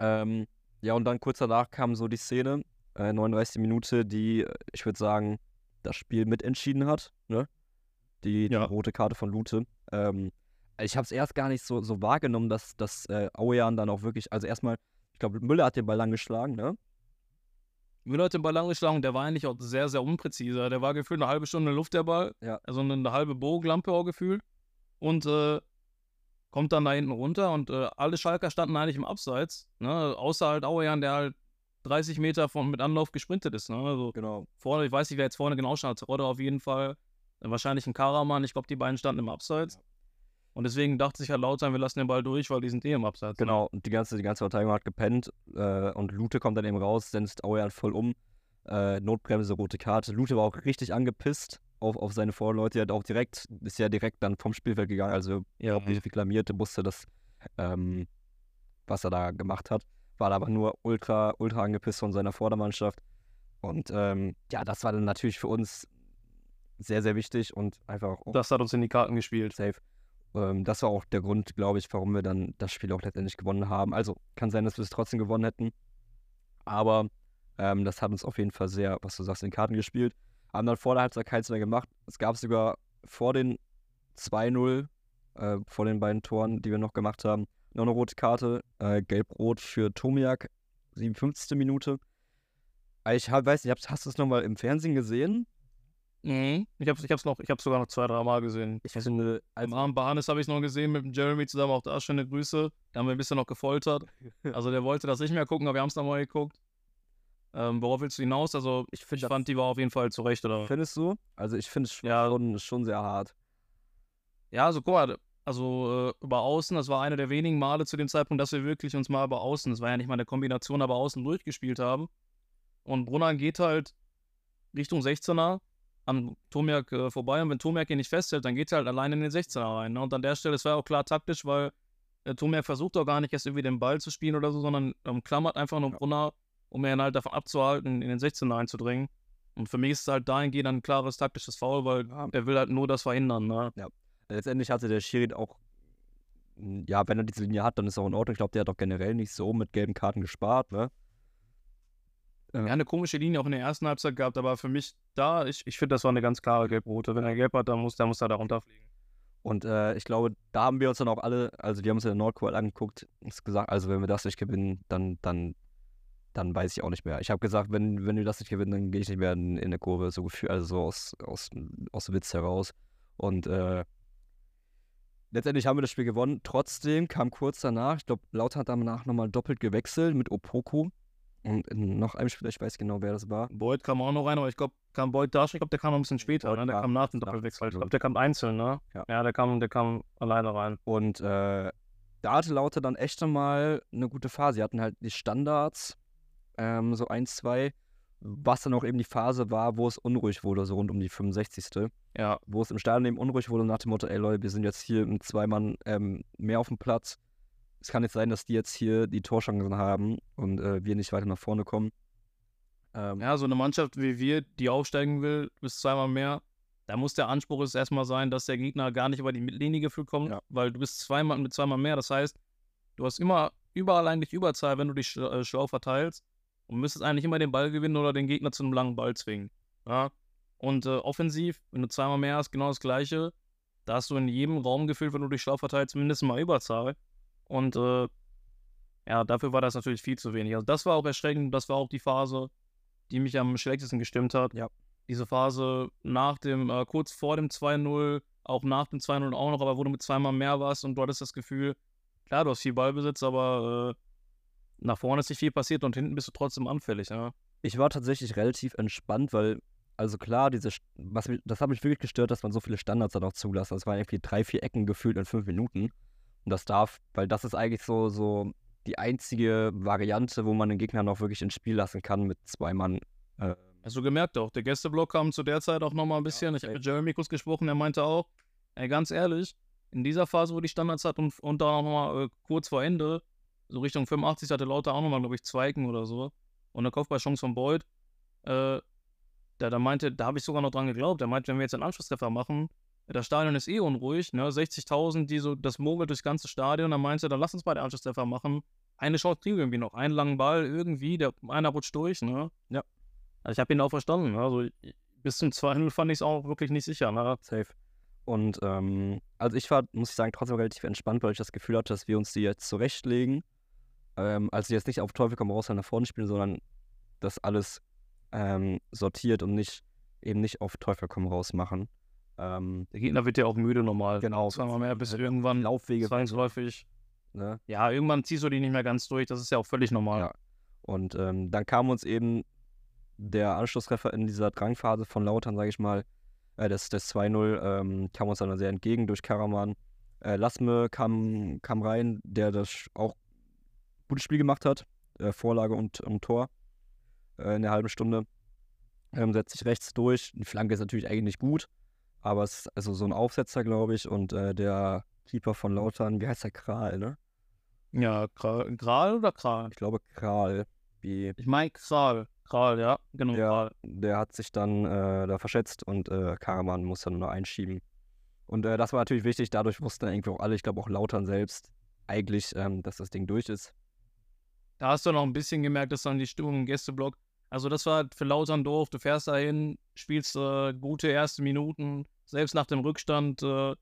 Ähm, ja, und dann kurz danach kam so die Szene, äh, 39. Minute, die, äh, ich würde sagen, das Spiel mitentschieden hat. Ne? Die, die Ja. rote Karte von Lute. Ähm, ich habe es erst gar nicht so, so wahrgenommen, dass, dass äh, Auejan dann auch wirklich, also erstmal, ich glaube, Müller hat den Ball lang geschlagen, ne? Müller hat den Ball angeschlagen, der war eigentlich auch sehr, sehr unpräzise. Der war gefühlt eine halbe Stunde in Luft, der Ball. Ja. Also eine halbe Bogenlampe auch gefühlt. Und äh, kommt dann da hinten runter und äh, alle Schalker standen eigentlich im Abseits. Ne? Außer halt Auejan, der halt 30 Meter von, mit Anlauf gesprintet ist. Ne? Also Genau. vorne, ich weiß nicht, wer jetzt vorne genau stand. Rodder auf jeden Fall. Wahrscheinlich ein Karaman. Ich glaube, die beiden standen im Abseits. Und deswegen dachte sich halt Lautern, wir lassen den Ball durch, weil die sind eh im Abseits. ne? Genau, und die ganze, die ganze Verteidigung hat gepennt äh, und Lute kommt dann eben raus, senzt Auejan voll um. Äh, Notbremse, rote Karte. Lute war auch richtig angepisst auf, auf seine Vorleute. Er hat auch direkt, ist ja direkt dann vom Spielfeld gegangen, also Ja, nicht reklamierte, musste das, ähm, was er da gemacht hat. War aber nur ultra, ultra angepisst von seiner Vordermannschaft. Und ähm, ja, das war dann natürlich für uns sehr, sehr wichtig und einfach auch das hat uns in die Karten gespielt. safe. Ähm, das war auch der Grund, glaube ich, warum wir dann das Spiel auch letztendlich gewonnen haben. Also kann sein, dass wir es trotzdem gewonnen hätten. Aber ähm, das hat uns auf jeden Fall sehr, was du sagst, in Karten gespielt. Haben dann vor der Halbzeit keins mehr gemacht. Es gab sogar vor den 2-0, äh, vor den beiden Toren, die wir noch gemacht haben, noch eine rote Karte. Äh, Gelb-Rot für Tomiak, 57. Minute. Äh, Ich hab, weiß nicht, hast du es nochmal im Fernsehen gesehen? Mhm. Ich hab's, ich hab's noch, ich hab's sogar noch zwei, drei Mal gesehen. Ich finde, Im Abend bei Hannes habe ich es noch gesehen mit dem Jeremy zusammen, auch da schöne Grüße. Da haben wir ein bisschen noch gefoltert. Also der wollte das nicht mehr gucken, aber wir haben es nochmal geguckt. Ähm, worauf willst du hinaus? Also ich, find ich fand, die war auf jeden Fall zurecht, oder? Findest du? Also ich finde es schon, Ja. schon, schon sehr hart. Ja, also guck mal, also äh, über Außen, das war einer der wenigen Male zu dem Zeitpunkt, dass wir wirklich uns mal über Außen, das war ja nicht mal eine Kombination, aber Außen durchgespielt haben. Und Brunner geht halt Richtung 16er an Tomiak äh, vorbei und wenn Tomiak ihn nicht festhält, dann geht er halt alleine in den 16er rein. Ne? Und an der Stelle, das war auch klar taktisch, weil äh, Tomiak versucht auch gar nicht erst irgendwie den Ball zu spielen oder so, sondern ähm, klammert einfach nur Ja. Brunner, um ihn halt davon abzuhalten, in den 16er einzudringen. Und für mich ist es halt dahingehend ein klares taktisches Foul, weil Ja. er will halt nur das verhindern. Ne? Letztendlich hatte der Schiri auch, m, ja, wenn er diese Linie hat, dann ist auch in Ordnung. Ich glaube, der hat doch generell nicht so mit gelben Karten gespart, ne? Ja, eine komische Linie auch in der ersten Halbzeit gehabt, aber für mich da, ich, ich finde, das war eine ganz klare Gelb-Rote. Wenn er gelb hat, dann muss, dann muss er da runterfliegen. Und äh, ich glaube, da haben wir uns dann auch alle, also wir haben uns in der Nordkurve angeguckt, uns gesagt, also wenn wir das nicht gewinnen, dann, dann, dann weiß ich auch nicht mehr. Ich habe gesagt, wenn, wenn wir das nicht gewinnen, dann gehe ich nicht mehr in, in der Kurve, so gefühlt, also so aus, aus, aus Witz heraus. Und äh, letztendlich haben wir das Spiel gewonnen. Trotzdem kam kurz danach, ich glaube, Lautern hat danach nochmal doppelt gewechselt mit Opoku. Und noch einem Spieler, ich weiß genau, wer das war. Boyd kam auch noch rein, aber ich glaube, kam Boyd da? Ich glaube, der kam ein bisschen später, Boyd ne? Der kam nach dem Doppelwechsel. Ich glaube, der kam einzeln, ne? Ja. Ja, der kam, der kam alleine rein. Und äh, da hatte Lauter dann echt mal eine gute Phase. Sie hatten halt die Standards, ähm, so 1, 2, was dann auch eben die Phase war, wo es unruhig wurde, so rund um die 65. Ja, Wo es im Stadion eben unruhig wurde, nach dem Motto, ey Leute, wir sind jetzt hier mit zwei Mann ähm, mehr auf dem Platz. Es kann nicht sein, dass die jetzt hier die Torchancen haben und äh, wir nicht weiter nach vorne kommen. Ähm, Ja, so eine Mannschaft wie wir, die aufsteigen will, bis zweimal mehr, da muss der Anspruch jetzt erstmal sein, dass der Gegner gar nicht über die Mittellinie gefühlt kommt, Ja. weil du bist zweimal mit zweimal mehr. Das heißt, du hast immer überall eigentlich Überzahl, wenn du dich sch- äh, schlau verteilst und müsstest eigentlich immer den Ball gewinnen oder den Gegner zu einem langen Ball zwingen. Ja? Und äh, offensiv, wenn du zweimal mehr hast, genau das Gleiche. Da hast du in jedem Raum gefühlt, wenn du dich schlau verteilst, mindestens mal Überzahl. Und äh, ja, dafür war das natürlich viel zu wenig. Also das war auch erschreckend. Das war auch die Phase, die mich am schlechtesten gestimmt hat. Ja. Diese Phase nach dem, äh, kurz vor dem 2-0, auch nach dem 2-0 auch noch, aber wo du mit zweimal mehr warst und du hattest das Gefühl, klar, du hast viel Ballbesitz, aber äh, nach vorne ist nicht viel passiert und hinten bist du trotzdem anfällig. Ja? Ich war tatsächlich relativ entspannt, weil, also klar, diese, was das hat mich wirklich gestört, dass man so viele Standards dann auch zulässt. Das waren irgendwie drei, vier Ecken gefühlt in fünf Minuten. Und das darf, weil das ist eigentlich so, so die einzige Variante, wo man den Gegner noch wirklich ins Spiel lassen kann mit zwei Mann. Äh, Hast du gemerkt auch, der Gästeblock kam zu der Zeit auch nochmal ein bisschen. ich habe mit Jeremy kurz gesprochen, der meinte auch, ey, ganz ehrlich, in dieser Phase, wo die Standards hat und, und dann auch nochmal äh, kurz vor Ende, so Richtung 85 hatte Lauter auch nochmal, glaube ich, zwei Ecken oder so. Und eine Kopfballchance von Boyd. Äh, der, der meinte, da habe ich sogar noch dran geglaubt. Der meinte, wenn wir jetzt einen Anschlusstreffer machen, das Stadion ist eh unruhig, ne? 60.000, die so, das mogelt durchs ganze Stadion. Dann meinte er, dann lass uns mal den Anschlusstreffer machen. Eine Chance kriegen wir irgendwie noch. Einen langen Ball irgendwie, der einer rutscht durch, ne? Ja. Also ich habe ihn auch verstanden. Also ich- bis zum 2-0 fand ich es auch wirklich nicht sicher. Ne? safe. Und ähm, also ich war, muss ich sagen, trotzdem relativ entspannt, weil ich das Gefühl hatte, dass wir uns die jetzt zurechtlegen. Ähm, also jetzt nicht auf Teufel komm raus nach vorne spielen, sondern das alles ähm, sortiert und nicht eben nicht auf Teufel komm raus machen. Ähm, Der Gegner wird ja auch müde normal. Genau. Zweimal mehr, bis irgendwann Laufwege, zwangsläufig. ne? Ja, irgendwann ziehst du die nicht mehr ganz durch. Das ist ja auch völlig normal. Ja. Und ähm, dann kam uns eben der Anschlusstreffer in dieser Drangphase von Lautern, sage ich mal, äh, das, das 2-0 ähm, kam uns dann sehr entgegen durch Karaman. Äh, Lasme kam, kam rein, der das auch gutes Spiel gemacht hat, äh, Vorlage und, und Tor äh, in der halben Stunde. Ähm, setzt sich rechts durch. Die Flanke ist natürlich eigentlich nicht gut, aber es ist also so ein Aufsetzer, glaube ich. Und äh, der Keeper von Lautern, wie heißt der Kral, ne? Ja, Kral, Kral oder Kral? Ich glaube Kral, wie Ich meine Kral. Kral, ja, genau. Ja, Kral. der hat sich dann äh, da verschätzt und äh, Karaman muss dann nur einschieben. Und äh, das war natürlich wichtig, dadurch wussten dann irgendwie auch alle, ich glaube auch Lautern selbst, eigentlich, ähm, dass das Ding durch ist. Da hast du noch ein bisschen gemerkt, dass dann die Stimmung im Gästeblock. Also, das war für Lautern doof. Du fährst dahin, spielst äh, gute erste Minuten. Selbst nach dem Rückstand äh,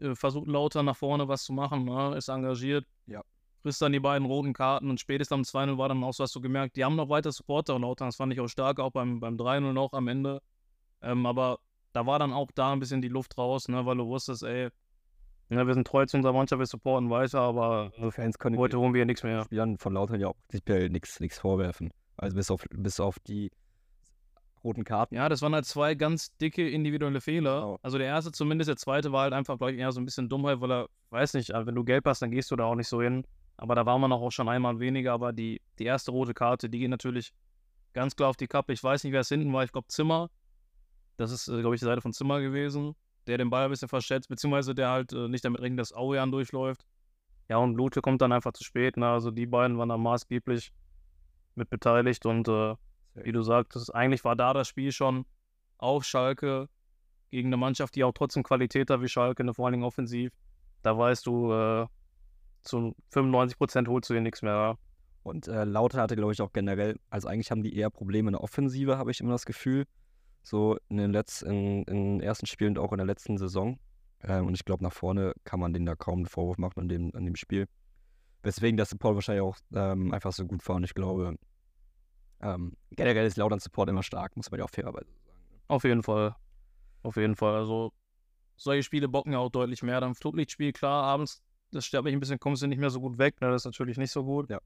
äh, versucht Lautern nach vorne was zu machen, ne? ist engagiert. Ja. Frisst dann die beiden roten Karten und spätestens am 2-0 war dann auch so, hast du gemerkt, die haben noch weiter Supporter und Lautern. Das fand ich auch stark, auch beim, beim 3-0 noch am Ende. Ähm, aber da war dann auch da ein bisschen die Luft raus, ne? weil du wusstest, ey, ne, wir sind treu zu unserer Mannschaft, wir supporten weiter, aber äh, Fans können heute holen wir nichts mehr. Spielern von Lautern ja auch prinzipiell nichts vorwerfen. Also bis auf, bis auf die roten Karten. Ja, das waren halt zwei ganz dicke individuelle Fehler. Genau. Also der erste zumindest, der zweite war halt einfach, glaube ich, eher so ein bisschen Dummheit, weil er, weiß nicht, also wenn du gelb hast, dann gehst du da auch nicht so hin. Aber da war man auch schon einmal weniger, aber die, die erste rote Karte, die geht natürlich ganz klar auf die Kappe. Ich weiß nicht, wer es hinten war, ich glaube Zimmer. Das ist, glaube ich, die Seite von Zimmer gewesen, der den Ball ein bisschen verschätzt, beziehungsweise der halt äh, nicht damit rechnet, dass Auean durchläuft. Ja, und Lute kommt dann einfach zu spät. Ne? Also die beiden waren da maßgeblich mit beteiligt und äh, wie du sagtest, eigentlich war da das Spiel schon auf Schalke gegen eine Mannschaft, die auch trotzdem Qualität hat wie Schalke, ne, vor allen Dingen offensiv. Da weißt du, äh, zu 95% holst du hier nichts mehr. Ja? Und äh, Lautern hatte, glaube ich, auch generell, also eigentlich haben die eher Probleme in der Offensive, habe ich immer das Gefühl. So in den, Letz-, in, in den ersten Spielen und auch in der letzten Saison. Ähm, und ich glaube, nach vorne kann man denen da kaum einen Vorwurf machen an dem, an dem Spiel. Weswegen der Support wahrscheinlich auch ähm, einfach so gut war. Und ich glaube, ähm, generell ist Lautern Support immer stark, muss man ja auch fairerweise sagen. Auf jeden Fall. Auf jeden Fall. Also solche Spiele bocken ja auch deutlich mehr. Dann Flutlichtspiel, klar, abends, das stört mich ein bisschen, kommst du nicht mehr so gut weg. Ne? Das ist natürlich nicht so gut. Ja.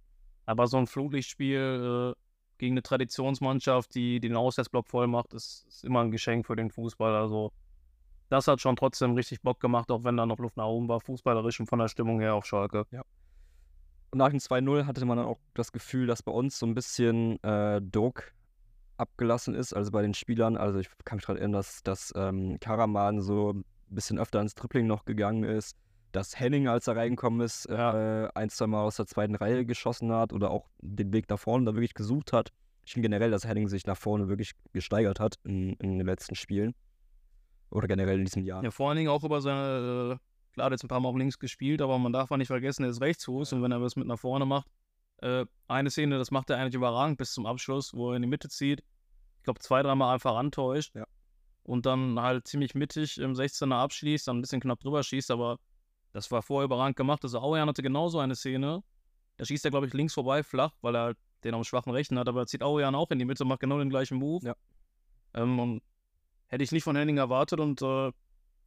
Aber so ein Flutlichtspiel, äh, gegen eine Traditionsmannschaft, die, die den Auswärtsblock voll macht, ist, ist immer ein Geschenk für den Fußball. Also das hat schon trotzdem richtig Bock gemacht, auch wenn da noch Luft nach oben war, fußballerisch und von der Stimmung her auf Schalke. Und nach dem 2-0 hatte man dann auch das Gefühl, dass bei uns so ein bisschen äh, Druck abgelassen ist, also bei den Spielern. Also ich kann mich daran erinnern, dass, dass ähm, Karaman so ein bisschen öfter ins Tripling noch gegangen ist, dass Henning, als er reingekommen ist, äh, ein, zwei Mal aus der zweiten Reihe geschossen hat oder auch den Weg nach vorne da wirklich gesucht hat. Ich finde generell, dass Henning sich nach vorne wirklich gesteigert hat in, in den letzten Spielen. Oder generell in diesem Jahr. Ja, vor allen Dingen auch über seine, äh, klar, der hat jetzt ein paar Mal auf links gespielt, aber man darf auch nicht vergessen, er ist Rechtsfuß und wenn er was mit nach vorne macht, äh, eine Szene, das macht er eigentlich überragend bis zum Abschluss, wo er in die Mitte zieht. Ich glaube, zwei, dreimal einfach antäuscht. Ja. Und dann halt ziemlich mittig im 16er abschließt, dann ein bisschen knapp drüber schießt, aber das war vorher überragend gemacht. Also Auerjan hatte genauso eine Szene. Da schießt er, glaube ich, links vorbei, flach, weil er den am schwachen Rechten hat, aber er zieht Auerjan auch in die Mitte, macht genau den gleichen Move. Ja. Ähm, und hätte ich nicht von Henning erwartet und äh,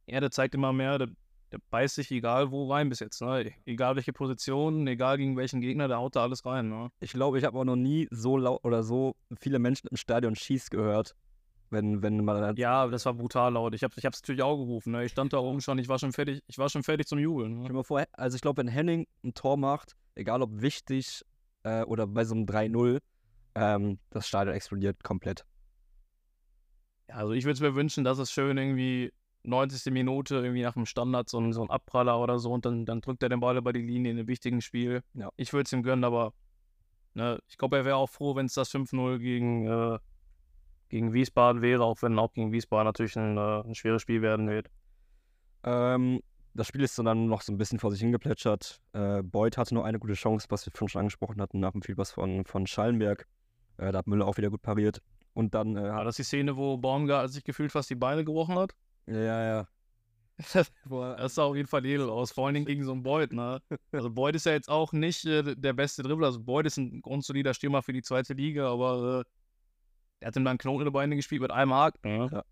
ja, der zeigt immer mehr, der, der beißt sich egal wo rein bis jetzt. Ne? Egal welche Position, egal gegen welchen Gegner, der haut da alles rein. Ne? Ich glaube, ich habe auch noch nie so laut oder so viele Menschen im Stadion schießt gehört. Wenn, wenn man dann Ja, das war brutal laut. Ich habe es ich hab's natürlich auch gerufen. Ne? Ich stand da oben schon, ich war schon fertig, ich war schon fertig zum Jubeln. Ne? mal vor, also ich glaube, wenn Henning ein Tor macht, egal ob wichtig äh, oder bei so einem 3-0, ähm, das Stadion explodiert komplett. Ja, also ich würde es mir wünschen, dass es schön irgendwie 90. Minute irgendwie nach dem Standard so ein, so ein Abpraller oder so und dann, dann drückt er den Ball über die Linie in einem wichtigen Spiel. Ja. Ich würde es ihm gönnen, aber ne, ich glaube, er wäre auch froh, wenn es das 5-0 gegen, äh, gegen Wiesbaden wäre, auch wenn auch gegen Wiesbaden natürlich ein, äh, ein schweres Spiel werden wird. Ähm, das Spiel ist dann noch so ein bisschen vor sich hingeplätschert. Äh, Beuth hatte nur eine gute Chance, was wir vorhin schon angesprochen hatten, nach dem Vielpass von, von Schallenberg. Äh, da hat Müller auch wieder gut pariert. Und dann äh, War hat. das die Szene, wo Baumgart sich gefühlt fast die Beine gebrochen hat? Ja, ja. Er- Das sah auf jeden Fall edel aus, vor allen Dingen gegen so einen Beuth, ne? Also Beuth ist ja jetzt auch nicht äh, der beste Dribbler. Also Beuth ist ein grundsolider Stürmer für die zweite Liga, aber äh, er hat ihm dann einen Knoten in die Beine gespielt mit einem Haken. Ne?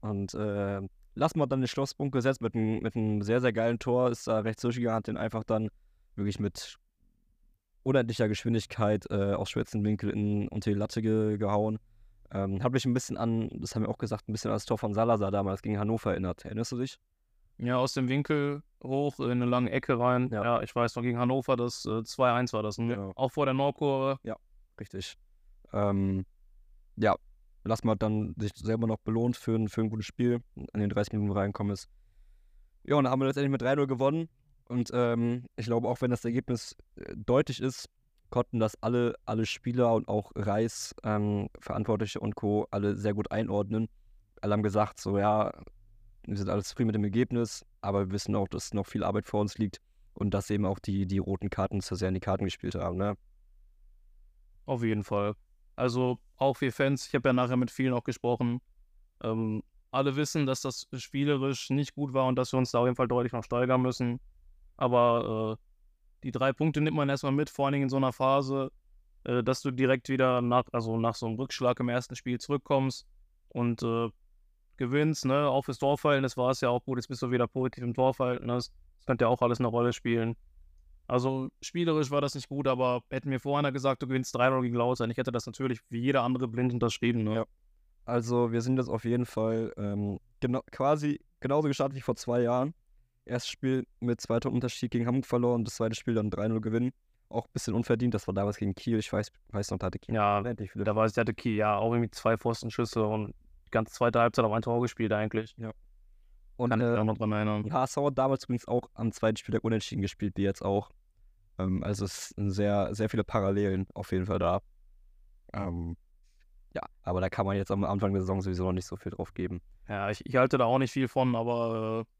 Und äh, Lassmann hat dann den Schlusspunkt gesetzt mit einem mit einem sehr, sehr geilen Tor. Ist da rechts durchgegangen, hat den einfach dann wirklich mit unendlicher Geschwindigkeit äh, aus Schwitzenwinkel in, unter die Latte ge gehauen. Ähm, hat mich ein bisschen an, das haben wir auch gesagt, ein bisschen an das Tor von Salazar damals gegen Hannover erinnert. Erinnerst du dich? Ja, aus dem Winkel hoch in eine lange Ecke rein. Ja. Ja, ich weiß noch, gegen Hannover, das äh, 2-1 war das. Ne? Genau. Auch vor der Nordkurve. Richtig. Ähm, ja, Lassmann hat dann sich selber noch belohnt für ein, für ein gutes Spiel, an den 30 Minuten reingekommen ist. Ja, und dann haben wir letztendlich mit 3-0 gewonnen. Und ähm, ich glaube, auch wenn das Ergebnis äh, deutlich ist, konnten das alle, alle Spieler und auch Reis, ähm, Verantwortliche und Co. alle sehr gut einordnen. Alle haben gesagt, so ja, wir sind alle zufrieden mit dem Ergebnis, aber wir wissen auch, dass noch viel Arbeit vor uns liegt und dass eben auch die, die roten Karten zu sehr in die Karten gespielt haben. Ne? Auf jeden Fall. Also auch wir Fans, ich habe ja nachher mit vielen auch gesprochen. Ähm, alle wissen, dass das spielerisch nicht gut war und dass wir uns da auf jeden Fall deutlich noch steigern müssen. Aber äh, die drei Punkte nimmt man erstmal mit, vor allen Dingen in so einer Phase, äh, dass du direkt wieder nach, also nach so einem Rückschlag im ersten Spiel zurückkommst und äh, gewinnst, ne? Auch fürs Torverhältnis war es ja auch gut, jetzt bist du wieder positiv im Torverhältnis. Das könnte ja auch alles eine Rolle spielen. Also spielerisch war das nicht gut, aber hätten mir vorher gesagt, du gewinnst 3-0 gegen Lautern, ich hätte das natürlich wie jeder andere blind unterschrieben. Ne? Ja. Also wir sind jetzt auf jeden Fall ähm, genau, quasi genauso gestartet wie vor zwei Jahren. Erstes Spiel mit zwei Unterschied gegen Hamburg verloren, das zweite Spiel dann 3-0 gewinnen. Auch ein bisschen unverdient, das war damals gegen Kiel. Ich weiß, weiß noch, da hatte Kiel Ja, da war es, der hatte Kiel, ja auch irgendwie zwei Pfostenschüsse und die ganze zweite Halbzeit auf ein Tor gespielt eigentlich. Und Kann ich äh, auch noch dran erinnern. die HSV hat damals übrigens auch am zweiten Spieltag unentschieden gespielt, wie jetzt auch. Ähm, also es sind sehr, sehr viele Parallelen auf jeden Fall da. Ähm, ja, aber da kann man jetzt am Anfang der Saison sowieso noch nicht so viel drauf geben. Ja, ich, ich halte da auch nicht viel von, aber äh,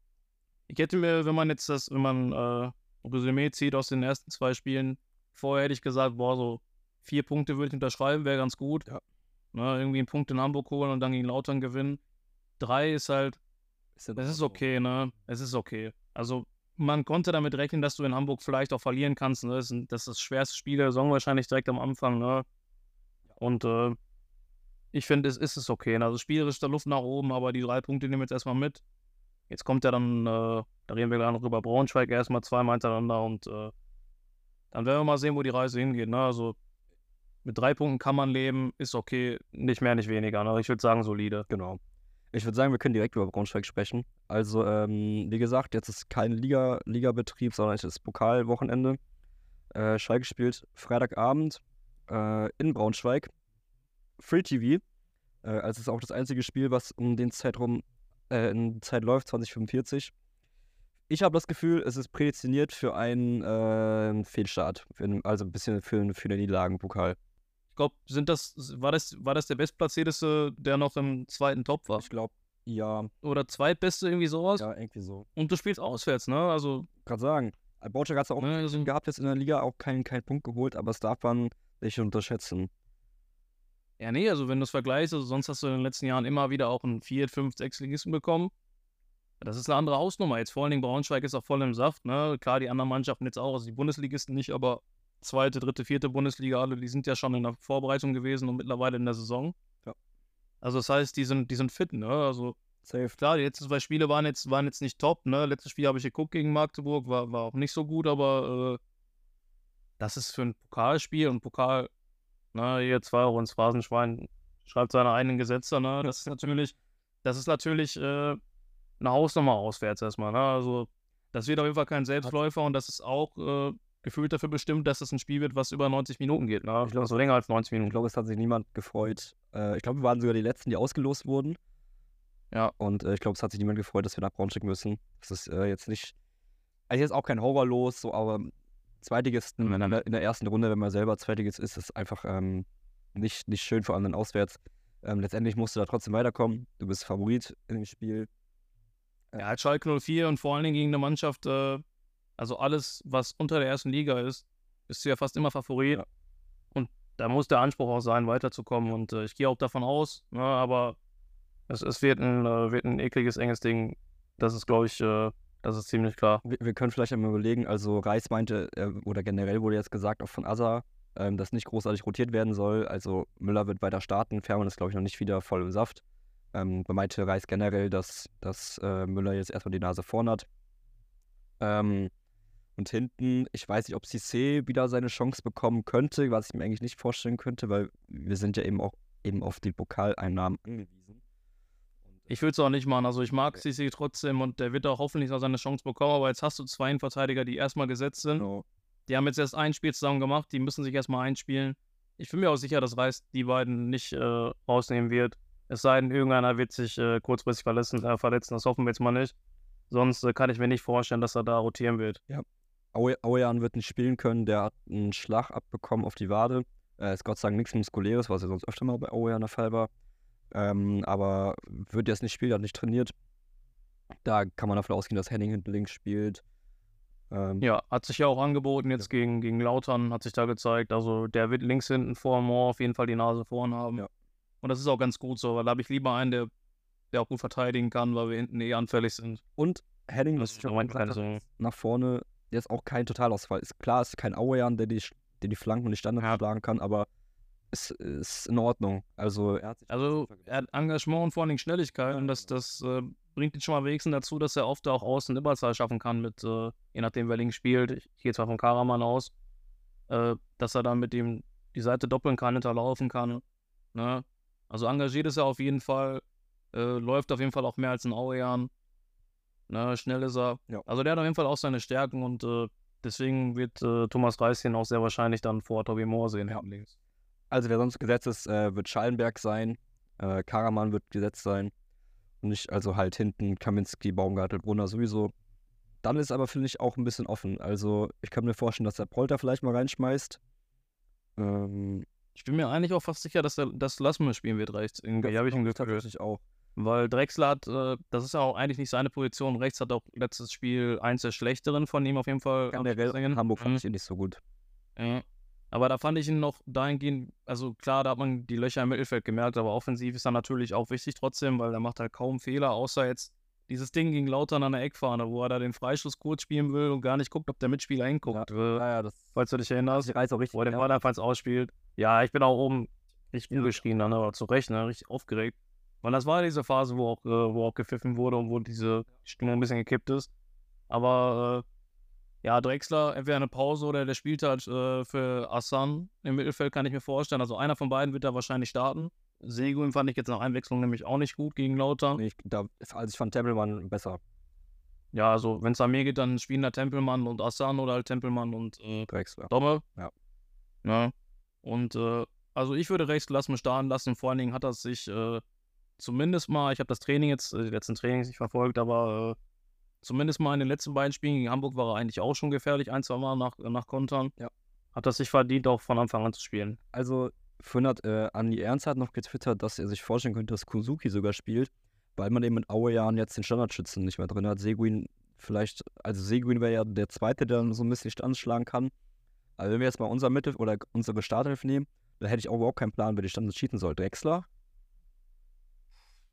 ich hätte mir, wenn man jetzt das, wenn man äh, Resümee zieht aus den ersten zwei Spielen, vorher hätte ich gesagt, boah, so vier Punkte würde ich unterschreiben, wäre ganz gut. Ja. Ne, irgendwie einen Punkt in Hamburg holen und dann gegen Lautern gewinnen. Drei ist halt, es ist okay, ne? Es ist okay. Also man konnte damit rechnen, dass du in Hamburg vielleicht auch verlieren kannst. Ne? Das, ist, das ist das schwerste Spiel der Saison wahrscheinlich direkt am Anfang. Ne? Und äh, ich finde, es ist es okay. Also spielerisch ist da Luft nach oben, aber die drei Punkte nehmen wir jetzt erstmal mit. Jetzt kommt ja dann, äh, da reden wir gleich noch über Braunschweig erstmal zweimal hintereinander und äh, dann werden wir mal sehen, wo die Reise hingeht. Ne? Also mit drei Punkten kann man leben, ist okay, nicht mehr, nicht weniger. Ne? Ich würde sagen, solide. Genau. Ich würde sagen, wir können direkt über Braunschweig sprechen. Also, ähm, wie gesagt, jetzt ist kein Liga, Ligabetrieb, sondern es ist Pokalwochenende. Äh, Schalke spielt Freitagabend äh, in Braunschweig. Free TV. Äh, also es ist auch das einzige Spiel, was um den Zeitraum äh, in Zeit läuft, 2045. Ich habe das Gefühl, es ist prädestiniert für einen äh, Fehlstart. Für also ein bisschen für, für den Niederlagenpokal. Ich glaube, sind das, war das, war das der Bestplatzierteste, der noch im zweiten Top war? Ich glaube, ja. Oder zweitbeste, irgendwie sowas? Ja, irgendwie so. Und du spielst auswärts, ne? Also. Gerade sagen. Braunschweig hat es auch ne, also, gehabt jetzt in der Liga, auch keinen, keinen Punkt geholt, aber es darf man nicht unterschätzen. Ja, nee, also wenn du es vergleichst, also sonst hast du in den letzten Jahren immer wieder auch einen 4, 5, 6 Ligisten bekommen. Das ist eine andere Hausnummer. Jetzt vor allen Dingen Braunschweig ist auch voll im Saft, ne? Klar, die anderen Mannschaften jetzt auch, also die Bundesligisten nicht, aber zweite, dritte, vierte Bundesliga, alle, die sind ja schon in der Vorbereitung gewesen und mittlerweile in der Saison. Ja. Also das heißt, die sind, die sind fit, ne? Also Safe. Klar, die letzten zwei Spiele waren jetzt, waren jetzt nicht top, ne? Letztes Spiel habe ich geguckt gegen Magdeburg, war, war auch nicht so gut, aber äh, das ist für ein Pokalspiel und Pokal, ne, hier zwei Euro ins Phasenschwein schreibt seine eigenen Gesetze, ne? Das ist natürlich, das ist natürlich äh, eine Hausnummer auswärts erstmal, ne? Also das wird auf jeden Fall kein Selbstläufer und das ist auch äh, gefühlt dafür bestimmt, dass es ein Spiel wird, was über 90 Minuten geht, ne? Ich glaube, so länger als 90 Minuten. Ich glaube, es hat sich niemand gefreut. Äh, ich glaube, wir waren sogar die Letzten, die ausgelost wurden. Ja, und äh, ich glaube, es hat sich niemand gefreut, dass wir nach Braunschweig müssen. Das ist äh, jetzt nicht, also jetzt auch kein Horror los, so, aber Zweitligisten in der, in der ersten Runde, wenn man selber Zweitligist ist, ist einfach ähm, nicht, nicht schön, vor allem dann auswärts. Ähm, letztendlich musst du da trotzdem weiterkommen. Du bist Favorit in dem Spiel. Ja, halt Schalke 04 und vor allen Dingen gegen eine Mannschaft, äh, also alles, was unter der ersten Liga ist, bist du ja fast immer Favorit. Ja. Und da muss der Anspruch auch sein, weiterzukommen. Und äh, ich gehe auch davon aus, ne, aber es, es wird, ein, äh, wird ein ekliges, enges Ding. Das ist, glaube ich, äh, das ist ziemlich klar. Wir, wir, können vielleicht einmal überlegen, also Reis meinte, äh, oder generell wurde jetzt gesagt, auch von Asa, ähm, dass nicht großartig rotiert werden soll. Also Müller wird weiter starten, Fährmann ist, glaube ich, noch nicht wieder voll im Saft. Ähm, meinte Reis generell, dass, dass äh, Müller jetzt erstmal die Nase vorn hat. Ähm, und hinten, ich weiß nicht, ob Cissé wieder seine Chance bekommen könnte, was ich mir eigentlich nicht vorstellen könnte, weil wir sind ja eben auch eben auf die Pokaleinnahmen angewiesen. Ich würde es auch nicht machen. Also ich mag. Sisi trotzdem und der wird auch hoffentlich noch seine Chance bekommen. Aber jetzt hast du zwei Innenverteidiger, die erstmal gesetzt sind. Genau. Die haben jetzt erst ein Spiel zusammen gemacht. Die müssen sich erstmal einspielen. Ich bin mir auch sicher, dass Reis die beiden nicht äh, rausnehmen wird. Es sei denn, irgendeiner wird sich äh, kurzfristig verletzen, äh, verletzen. Das hoffen wir jetzt mal nicht. Sonst äh, kann ich mir nicht vorstellen, dass er da rotieren wird. Ja. Auejan wird nicht spielen können. Der hat einen Schlag abbekommen auf die Wade. Äh, ist Gott sei Dank nichts Muskuläres, was ja sonst öfter mal bei Auejan der Fall war. Ähm, aber wird jetzt nicht spielen, hat nicht trainiert. Da kann man davon ausgehen, dass Henning hinten links spielt. Ähm, ja, hat sich ja auch angeboten jetzt ja. gegen, gegen Lautern, hat sich da gezeigt. Also der wird links hinten vor Moore auf jeden Fall die Nase vorn haben. Ja. Und das ist auch ganz gut so, weil da habe ich lieber einen, der, der auch gut verteidigen kann, weil wir hinten eh anfällig sind. Und Henning, das ist schon nach vorne jetzt auch kein Totalausfall. Ist klar, es ist kein Auejan, der die, der die Flanken und die Standards ja. schlagen kann, aber ist, ist in Ordnung. Also er hat, also, er hat Engagement und vor allem Schnelligkeit und das, das äh, bringt ihn schon mal wenigstens dazu, dass er oft auch außen Überzahl schaffen kann, mit, äh, je nachdem wer links spielt. Ich gehe zwar von Karaman aus, äh, dass er dann mit ihm die Seite doppeln kann, hinterlaufen kann. Ne? Also engagiert ist er auf jeden Fall, äh, läuft auf jeden Fall auch mehr als ein Auejan. Ne? Schnell ist er. Ja. Also der hat auf jeden Fall auch seine Stärken und äh, deswegen wird äh, Thomas Reischen auch sehr wahrscheinlich dann vor Tobi Moore sehen, ja. links. Also wer sonst gesetzt ist, äh, wird Schallenberg sein. Äh, Karaman wird gesetzt sein. Und nicht, also halt hinten Kaminski, Baumgartel, Brunner sowieso. Dann ist aber, finde ich, auch ein bisschen offen. Also ich kann mir vorstellen, dass der Polter vielleicht mal reinschmeißt. Ähm, ich bin mir eigentlich auch fast sicher, dass, der, dass Lassmann spielen wird rechts. Irgendwie habe ich ein Gefühl. Tatsächlich auch. Weil Drexler hat, äh, das ist ja auch eigentlich nicht seine Position. Rechts hat auch letztes Spiel eins der schlechteren von ihm auf jeden Fall. Generell Hamburg fand mhm. ich ihn nicht so gut. Ja. Aber da fand ich ihn noch dahingehend, also klar, da hat man die Löcher im Mittelfeld gemerkt, aber offensiv ist er natürlich auch wichtig trotzdem, weil er macht halt kaum Fehler, außer jetzt dieses Ding gegen Lautern an der Eckfahne, wo er da den Freischuss kurz spielen will und gar nicht guckt, ob der Mitspieler hinguckt. Ja, ja, das falls du dich erinnerst. Ich reiß auch richtig. Wo er den Ball falls ausspielt. Ja, ich bin auch oben richtig umgeschrien dann, aber zu Recht, ne, richtig aufgeregt. Weil das war diese Phase, wo auch, äh, wo auch gepfiffen wurde und wo diese Stimmung ein bisschen gekippt ist. Aber äh, Ja, Drexler, entweder eine Pause oder der spielt halt äh, für Assan im Mittelfeld, kann ich mir vorstellen. Also einer von beiden wird da wahrscheinlich starten. Seguin fand ich jetzt nach Einwechslung nämlich auch nicht gut gegen Lautern. Nee, ich, da, also ich fand Tempelmann besser. Ja, also wenn es an mir geht, dann spielen da Tempelmann und Assan oder halt Tempelmann und äh, Drexler. Domme. Ja. Ja. Und äh, also ich würde rechts lassen, starten lassen. Vor allen Dingen hat das sich äh, zumindest mal, ich habe das Training jetzt, äh, die letzten Trainings nicht verfolgt, aber äh, zumindest mal in den letzten beiden Spielen gegen Hamburg war er eigentlich auch schon gefährlich, ein, zwei Mal nach, nach Kontern. Ja. Hat das sich verdient, auch von Anfang an zu spielen. Also, hat äh, Andi Ernst hat noch getwittert, dass er sich vorstellen könnte, dass Kuzuki sogar spielt, weil man eben mit Aue Jahren jetzt den Standardschützen nicht mehr drin hat. Seguin vielleicht, also Seguin wäre ja der Zweite, der dann so ein bisschen Stand schlagen kann. Also wenn wir jetzt mal unser Mittel oder unsere Startelf nehmen, dann hätte ich auch überhaupt keinen Plan, wer die Standards schießen soll. Drexler?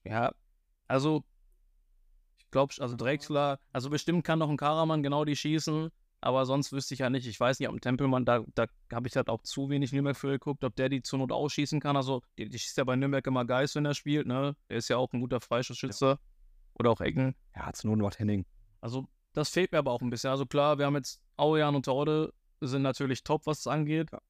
Ja, also glaube, also Drexler, also bestimmt kann noch ein Karaman genau die schießen, aber sonst wüsste ich ja nicht. Ich weiß nicht, ob ein Tempelmann, da, da habe ich halt auch zu wenig Nürnberg für geguckt, ob der die zur Not ausschießen kann. Also, die, die schießt ja bei Nürnberg immer Geist, wenn er spielt, ne? Der ist ja auch ein guter Freistoßschütze. Oder auch Ecken. Ja, zur Not macht Henning. Also, das fehlt mir aber auch ein bisschen. Also klar, wir haben jetzt Auejan und Torde sind natürlich top, was es angeht. Ja.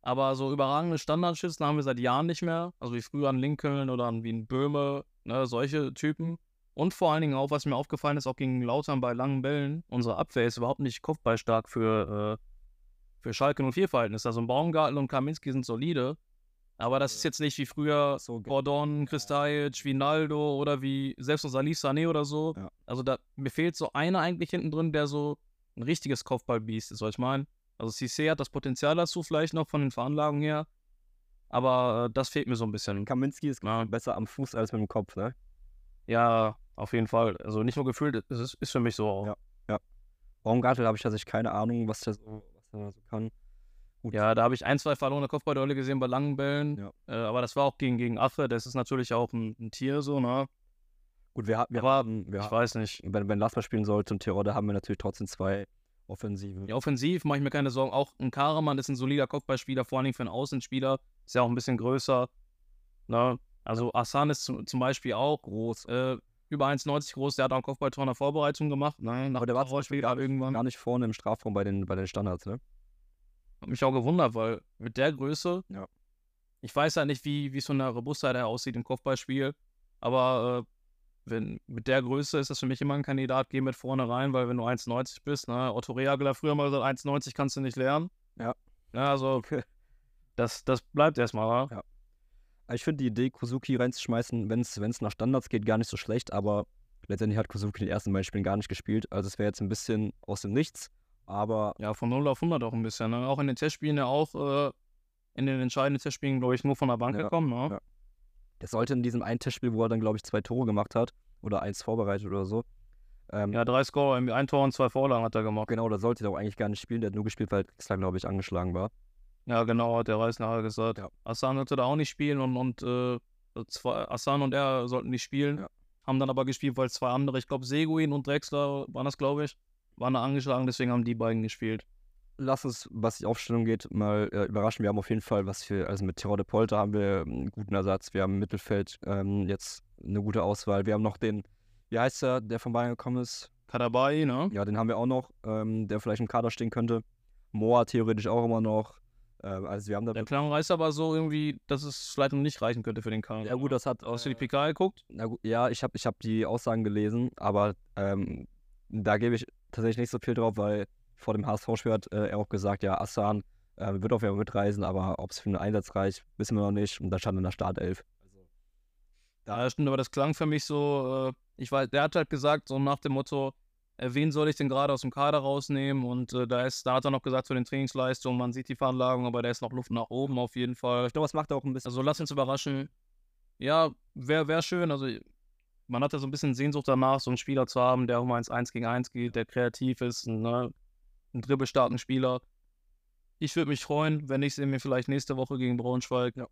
Aber so überragende Standardschützen haben wir seit Jahren nicht mehr. Also wie früher an Lincoln oder an wie ein Böhme, ne, solche Typen. Und vor allen Dingen auch, was mir aufgefallen ist, auch gegen Lautern bei langen Bällen, unsere Abwehr ist überhaupt nicht kopfballstark für, äh, für Schalke 04-Verhältnisse. Also Baumgartel und Kaminski sind solide. Aber das ist jetzt nicht wie früher So, Gordon, Kristajic, wie Naldo oder wie selbst so Salih Sané oder so. Ja. Also da mir fehlt so einer eigentlich hinten drin, der so ein richtiges Kopfballbiest ist, was ich meine. Also Cissé hat das Potenzial dazu vielleicht noch von den Veranlagungen her. Aber äh, das fehlt mir so ein bisschen. Kaminski ist Ja. besser am Fuß als mit dem Kopf, ne? Ja, auf jeden Fall. Also nicht nur gefühlt, es ist, ist für mich so auch. Ja. Baumgartel habe ich tatsächlich keine Ahnung, was der so, was der so kann. Gut. Ja, da habe ich ein, zwei verlorene Kopfballduelle gesehen bei langen Bällen. Ja. Äh, aber das war auch gegen, gegen Affe. Das ist natürlich auch ein, ein Tier so, ne? Gut, wir, wir Aber haben, wir Ich weiß nicht. wenn, wenn Lassmer spielen sollte und Tirode, haben wir natürlich trotzdem zwei Offensiven. Ja, offensiv mache ich mir keine Sorgen. Auch ein Karaman ist ein solider Kopfballspieler, vor allen Dingen für einen Außenspieler. Ist ja auch ein bisschen größer. Ne? Also Assan ist zum, Beispiel auch groß. äh, über 1,90 groß. Der hat auch ein Kopfballtor in der Vorbereitung gemacht. Ne? Nach Aber der war zum Beispiel gar, irgendwann. gar nicht vorne im Strafraum bei den, bei den Standards, ne? Hat mich auch gewundert, weil mit der Größe, Ja. ich weiß ja nicht, wie wie es von der Robustheit aussieht im Kopfballspiel, aber äh, wenn, mit der Größe ist das für mich immer ein Kandidat, geh mit vorne rein, weil wenn du 1,90 bist, ne, Otto Rehagel hat früher mal gesagt, 1,90 kannst du nicht lernen. Ja. Ja, also das, das bleibt erstmal, wa? Ja. Ich finde die Idee, Kuzuki reinzuschmeißen, wenn es nach Standards geht, gar nicht so schlecht, aber letztendlich hat Kuzuki in den ersten beiden Spielen gar nicht gespielt. Also es wäre jetzt ein bisschen aus dem Nichts, aber Ja, von 0 auf 100 auch ein bisschen, ne? Auch in den Testspielen ja auch, äh, in den entscheidenden Testspielen, glaube ich, nur von der Bank Ja, gekommen, ne? ja. der sollte in diesem einen Testspiel, wo er dann, glaube ich, zwei Tore gemacht hat oder eins vorbereitet oder so. Ähm, Ja, drei Score, irgendwie ein Tor und zwei Vorlagen hat er gemacht. Genau, da sollte er auch eigentlich gar nicht spielen. Der hat nur gespielt, weil Drexler, glaube ich, angeschlagen war. Ja, genau, hat der Reis nachher gesagt. Ja. Hassan sollte da auch nicht spielen und, und äh, zwei, Hassan und er sollten nicht spielen. Ja. Haben dann aber gespielt, weil zwei andere, ich glaube Seguin und Drexler waren das, glaube ich, waren da angeschlagen, deswegen haben die beiden gespielt. Lass uns, was die Aufstellung geht, mal äh, überraschen. Wir haben auf jeden Fall, was wir, also mit Tirode Polter haben wir einen guten Ersatz. Wir haben im Mittelfeld ähm, jetzt eine gute Auswahl. Wir haben noch den, wie heißt er, der von Bayern gekommen ist? Kadabai, ne? Ja, den haben wir auch noch, ähm, der vielleicht im Kader stehen könnte. Moa theoretisch auch immer noch. Ähm, also wir haben da. Der Klang reißt aber so irgendwie, dass es vielleicht noch nicht reichen könnte für den Kader. Ja gut, das hat. Hast du die äh, PK geguckt? Gut, ja, ich habe ich hab die Aussagen gelesen, aber ähm, da gebe ich tatsächlich nicht so viel drauf, weil vor dem HSV-Spiel hat äh, er auch gesagt, ja, Assan äh, wird auf jeden Fall mitreisen, aber ob es für einen Einsatz reicht, wissen wir noch nicht. Und da stand in der Startelf. Ja, das stimmt, aber das klang für mich so, äh, ich weiß, der hat halt gesagt, so nach dem Motto, äh, wen soll ich denn gerade aus dem Kader rausnehmen? Und äh, da ist, da hat er noch gesagt, für den Trainingsleistungen, man sieht die Veranlagung, aber da ist noch Luft nach oben auf jeden Fall. Ich glaube, das macht auch ein bisschen. Also lass uns überraschen. Ja, wäre wär schön. Also man hat ja so ein bisschen Sehnsucht danach, so einen Spieler zu haben, der auch mal ins 1 gegen 1 geht, der kreativ ist, ein, ne, ein dribbelstarken Spieler. Ich würde mich freuen, wenn ich sehen wir vielleicht nächste Woche gegen Braunschweig. Ja.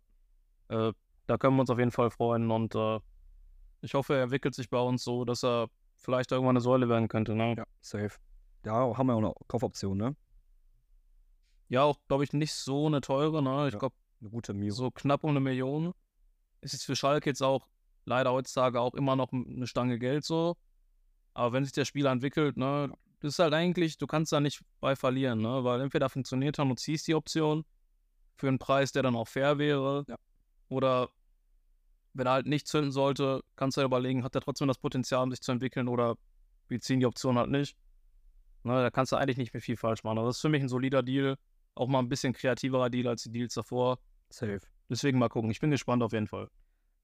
Äh, da können wir uns auf jeden Fall freuen und äh, ich hoffe, er entwickelt sich bei uns so, dass er vielleicht irgendwann eine Säule werden könnte. Ne? ja, safe. Da haben wir auch eine Kaufoption, ne? Ja, auch, glaube ich, nicht so eine teure. Ne? Ich Ja. glaube, Eine gute Mio. so knapp um eine Million. Ist jetzt für Schalke jetzt auch leider heutzutage auch immer noch eine Stange Geld so. Aber wenn sich der Spieler entwickelt, ne, das ist halt eigentlich, du kannst da nicht bei verlieren, ne? Weil entweder funktioniert dann und ziehst die Option für einen Preis, der dann auch fair wäre. Ja. Oder wenn er halt nicht zünden sollte, kannst du ja überlegen, hat er trotzdem das Potenzial, um sich zu entwickeln oder wir ziehen die Option halt nicht. Ne, da kannst du eigentlich nicht mehr viel falsch machen. Also das ist für mich ein solider Deal. Auch mal ein bisschen kreativerer Deal als die Deals davor. Safe. Deswegen mal gucken. Ich bin gespannt auf jeden Fall.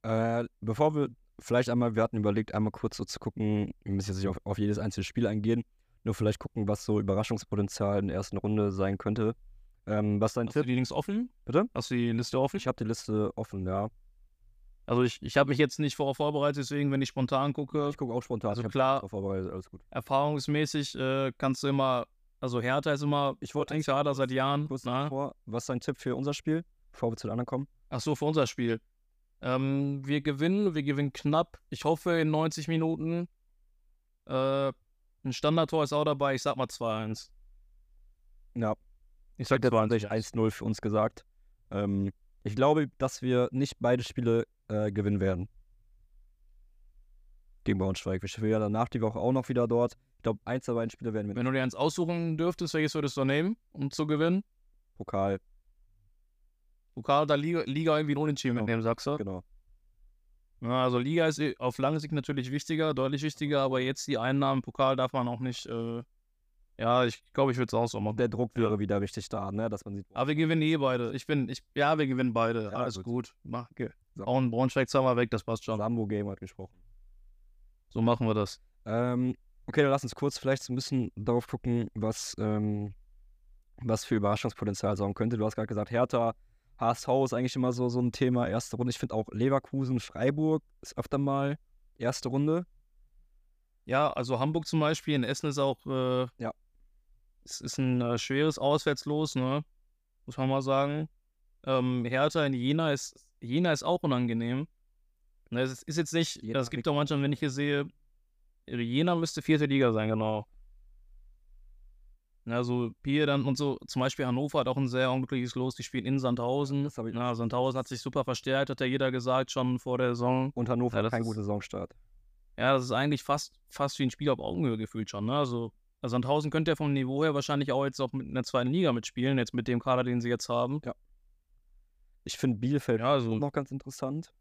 Äh, bevor wir vielleicht einmal, wir hatten überlegt, einmal kurz so zu gucken, wir müssen jetzt nicht auf, auf jedes einzelne Spiel eingehen, nur vielleicht gucken, was so Überraschungspotenzial in der ersten Runde sein könnte. Ähm, was dein Hast du Tipp? die Links offen? Bitte? Hast du die Liste offen? Ich habe die Liste offen, ja. Also ich, ich habe mich jetzt nicht vorher vorbereitet, deswegen, wenn ich spontan gucke, Ich gucke auch spontan. Also klar- vorbereitet, alles gut. erfahrungsmäßig äh, kannst du immer, also Hertha ist immer Ich wollte eigentlich da seit Jahren. kurz Na? vor, was ist dein Tipp für unser Spiel, bevor wir zu den anderen kommen? Ach so, für unser Spiel. Ähm, wir gewinnen, wir gewinnen knapp. Ich hoffe in 90 Minuten. Äh, ein Standardtor ist auch dabei. Ich sag mal 2-1. Ja, Ich sag tatsächlich 2-1. 1-0 für uns gesagt. Ähm, ich glaube, dass wir nicht beide Spiele äh, gewinnen werden. Gegen Braunschweig. Wir spielen ja danach die Woche auch noch wieder dort. Ich glaube, eins der beiden Spiele werden wir Wenn du dir eins aussuchen dürftest, welches würdest du nehmen, um zu gewinnen? Pokal. Pokal oder Liga, Liga irgendwie ein Unentschieden Genau. mitnehmen, sagst du? Genau. Ja, also Liga ist eh auf lange Sicht natürlich wichtiger, deutlich wichtiger, aber jetzt die Einnahmen, Pokal darf man auch nicht. Äh, ja, ich glaube, ich würde es auch so machen. Der Druck wäre wieder richtig da, ne? Dass man sieht. Aber wir gewinnen eh beide. Ich bin, ich, ja, wir gewinnen beide. Ja, Alles gut. gut. Mach, So. Auch ein Braunschweig zweimal weg, das passt schon. Sambo Game hat gesprochen. So machen wir das. Ähm, okay, dann lass uns kurz vielleicht so ein bisschen darauf gucken, was, ähm, was für Überraschungspotenzial sorgen könnte. Du hast gerade gesagt, Hertha, HSV ist eigentlich immer so, so ein Thema. Erste Runde. Ich finde auch Leverkusen, Freiburg ist öfter mal erste Runde. Ja, also Hamburg zum Beispiel, in Essen ist auch, äh, Ja. es ist ein äh, schweres Auswärtslos, ne? Muss man mal sagen. Ähm, Hertha in Jena ist, Jena ist auch unangenehm. Ne, es ist, jetzt nicht, es gibt auch manchmal, wenn ich hier sehe, Jena müsste vierte Liga sein, genau. Ne, Also hier dann und so, zum Beispiel Hannover hat auch ein sehr unglückliches Los, die spielen in Sandhausen. Das ich- Na, Sandhausen hat sich super verstärkt, hat ja jeder gesagt, schon vor der Saison. Und Hannover Ja, das kein ist- guter Saisonstart. Ja, das ist eigentlich fast, fast wie ein Spiel auf Augenhöhe gefühlt schon. Ne? Also, also Sandhausen könnte ja vom Niveau her wahrscheinlich auch jetzt auch mit in der zweiten Liga mitspielen, jetzt mit dem Kader, den sie jetzt haben. Ich finde Bielefeld Ja, also, noch ganz interessant.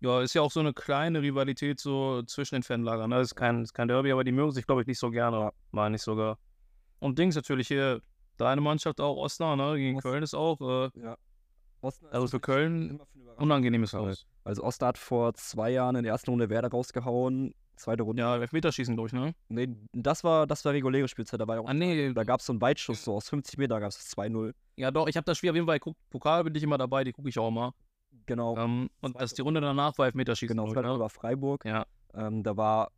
ja, ist ja auch so eine kleine Rivalität so zwischen den Fanlagern. Ne? Das ist kein, ist kein Derby, aber die mögen sich, glaube ich, nicht so gerne, meine ich sogar. Und Dings natürlich hier, deine Mannschaft auch, Osnabrück, ne? gegen Ost- Köln ist auch äh, Osten ist Also für Köln unangenehmes Fall. Los. Also Oster hat vor zwei Jahren in der ersten Runde Werder rausgehauen. Zweite Runde. Ja, Elfmeterschießen, ich, ne? Nee, das war, das war reguläre Spielzeit. Da war ja auch Ah, nee, Da gab es so einen Weitschuss, so aus 50 Meter gab es 2-0. ja doch, ich habe das Spiel auf jeden Fall geguckt. Pokal bin ich immer dabei, die gucke ich auch immer. Genau, Ähm, und das die Runde danach war Elfmeterschießen. genau, das ne? war Freiburg. Ja. Ähm, da war,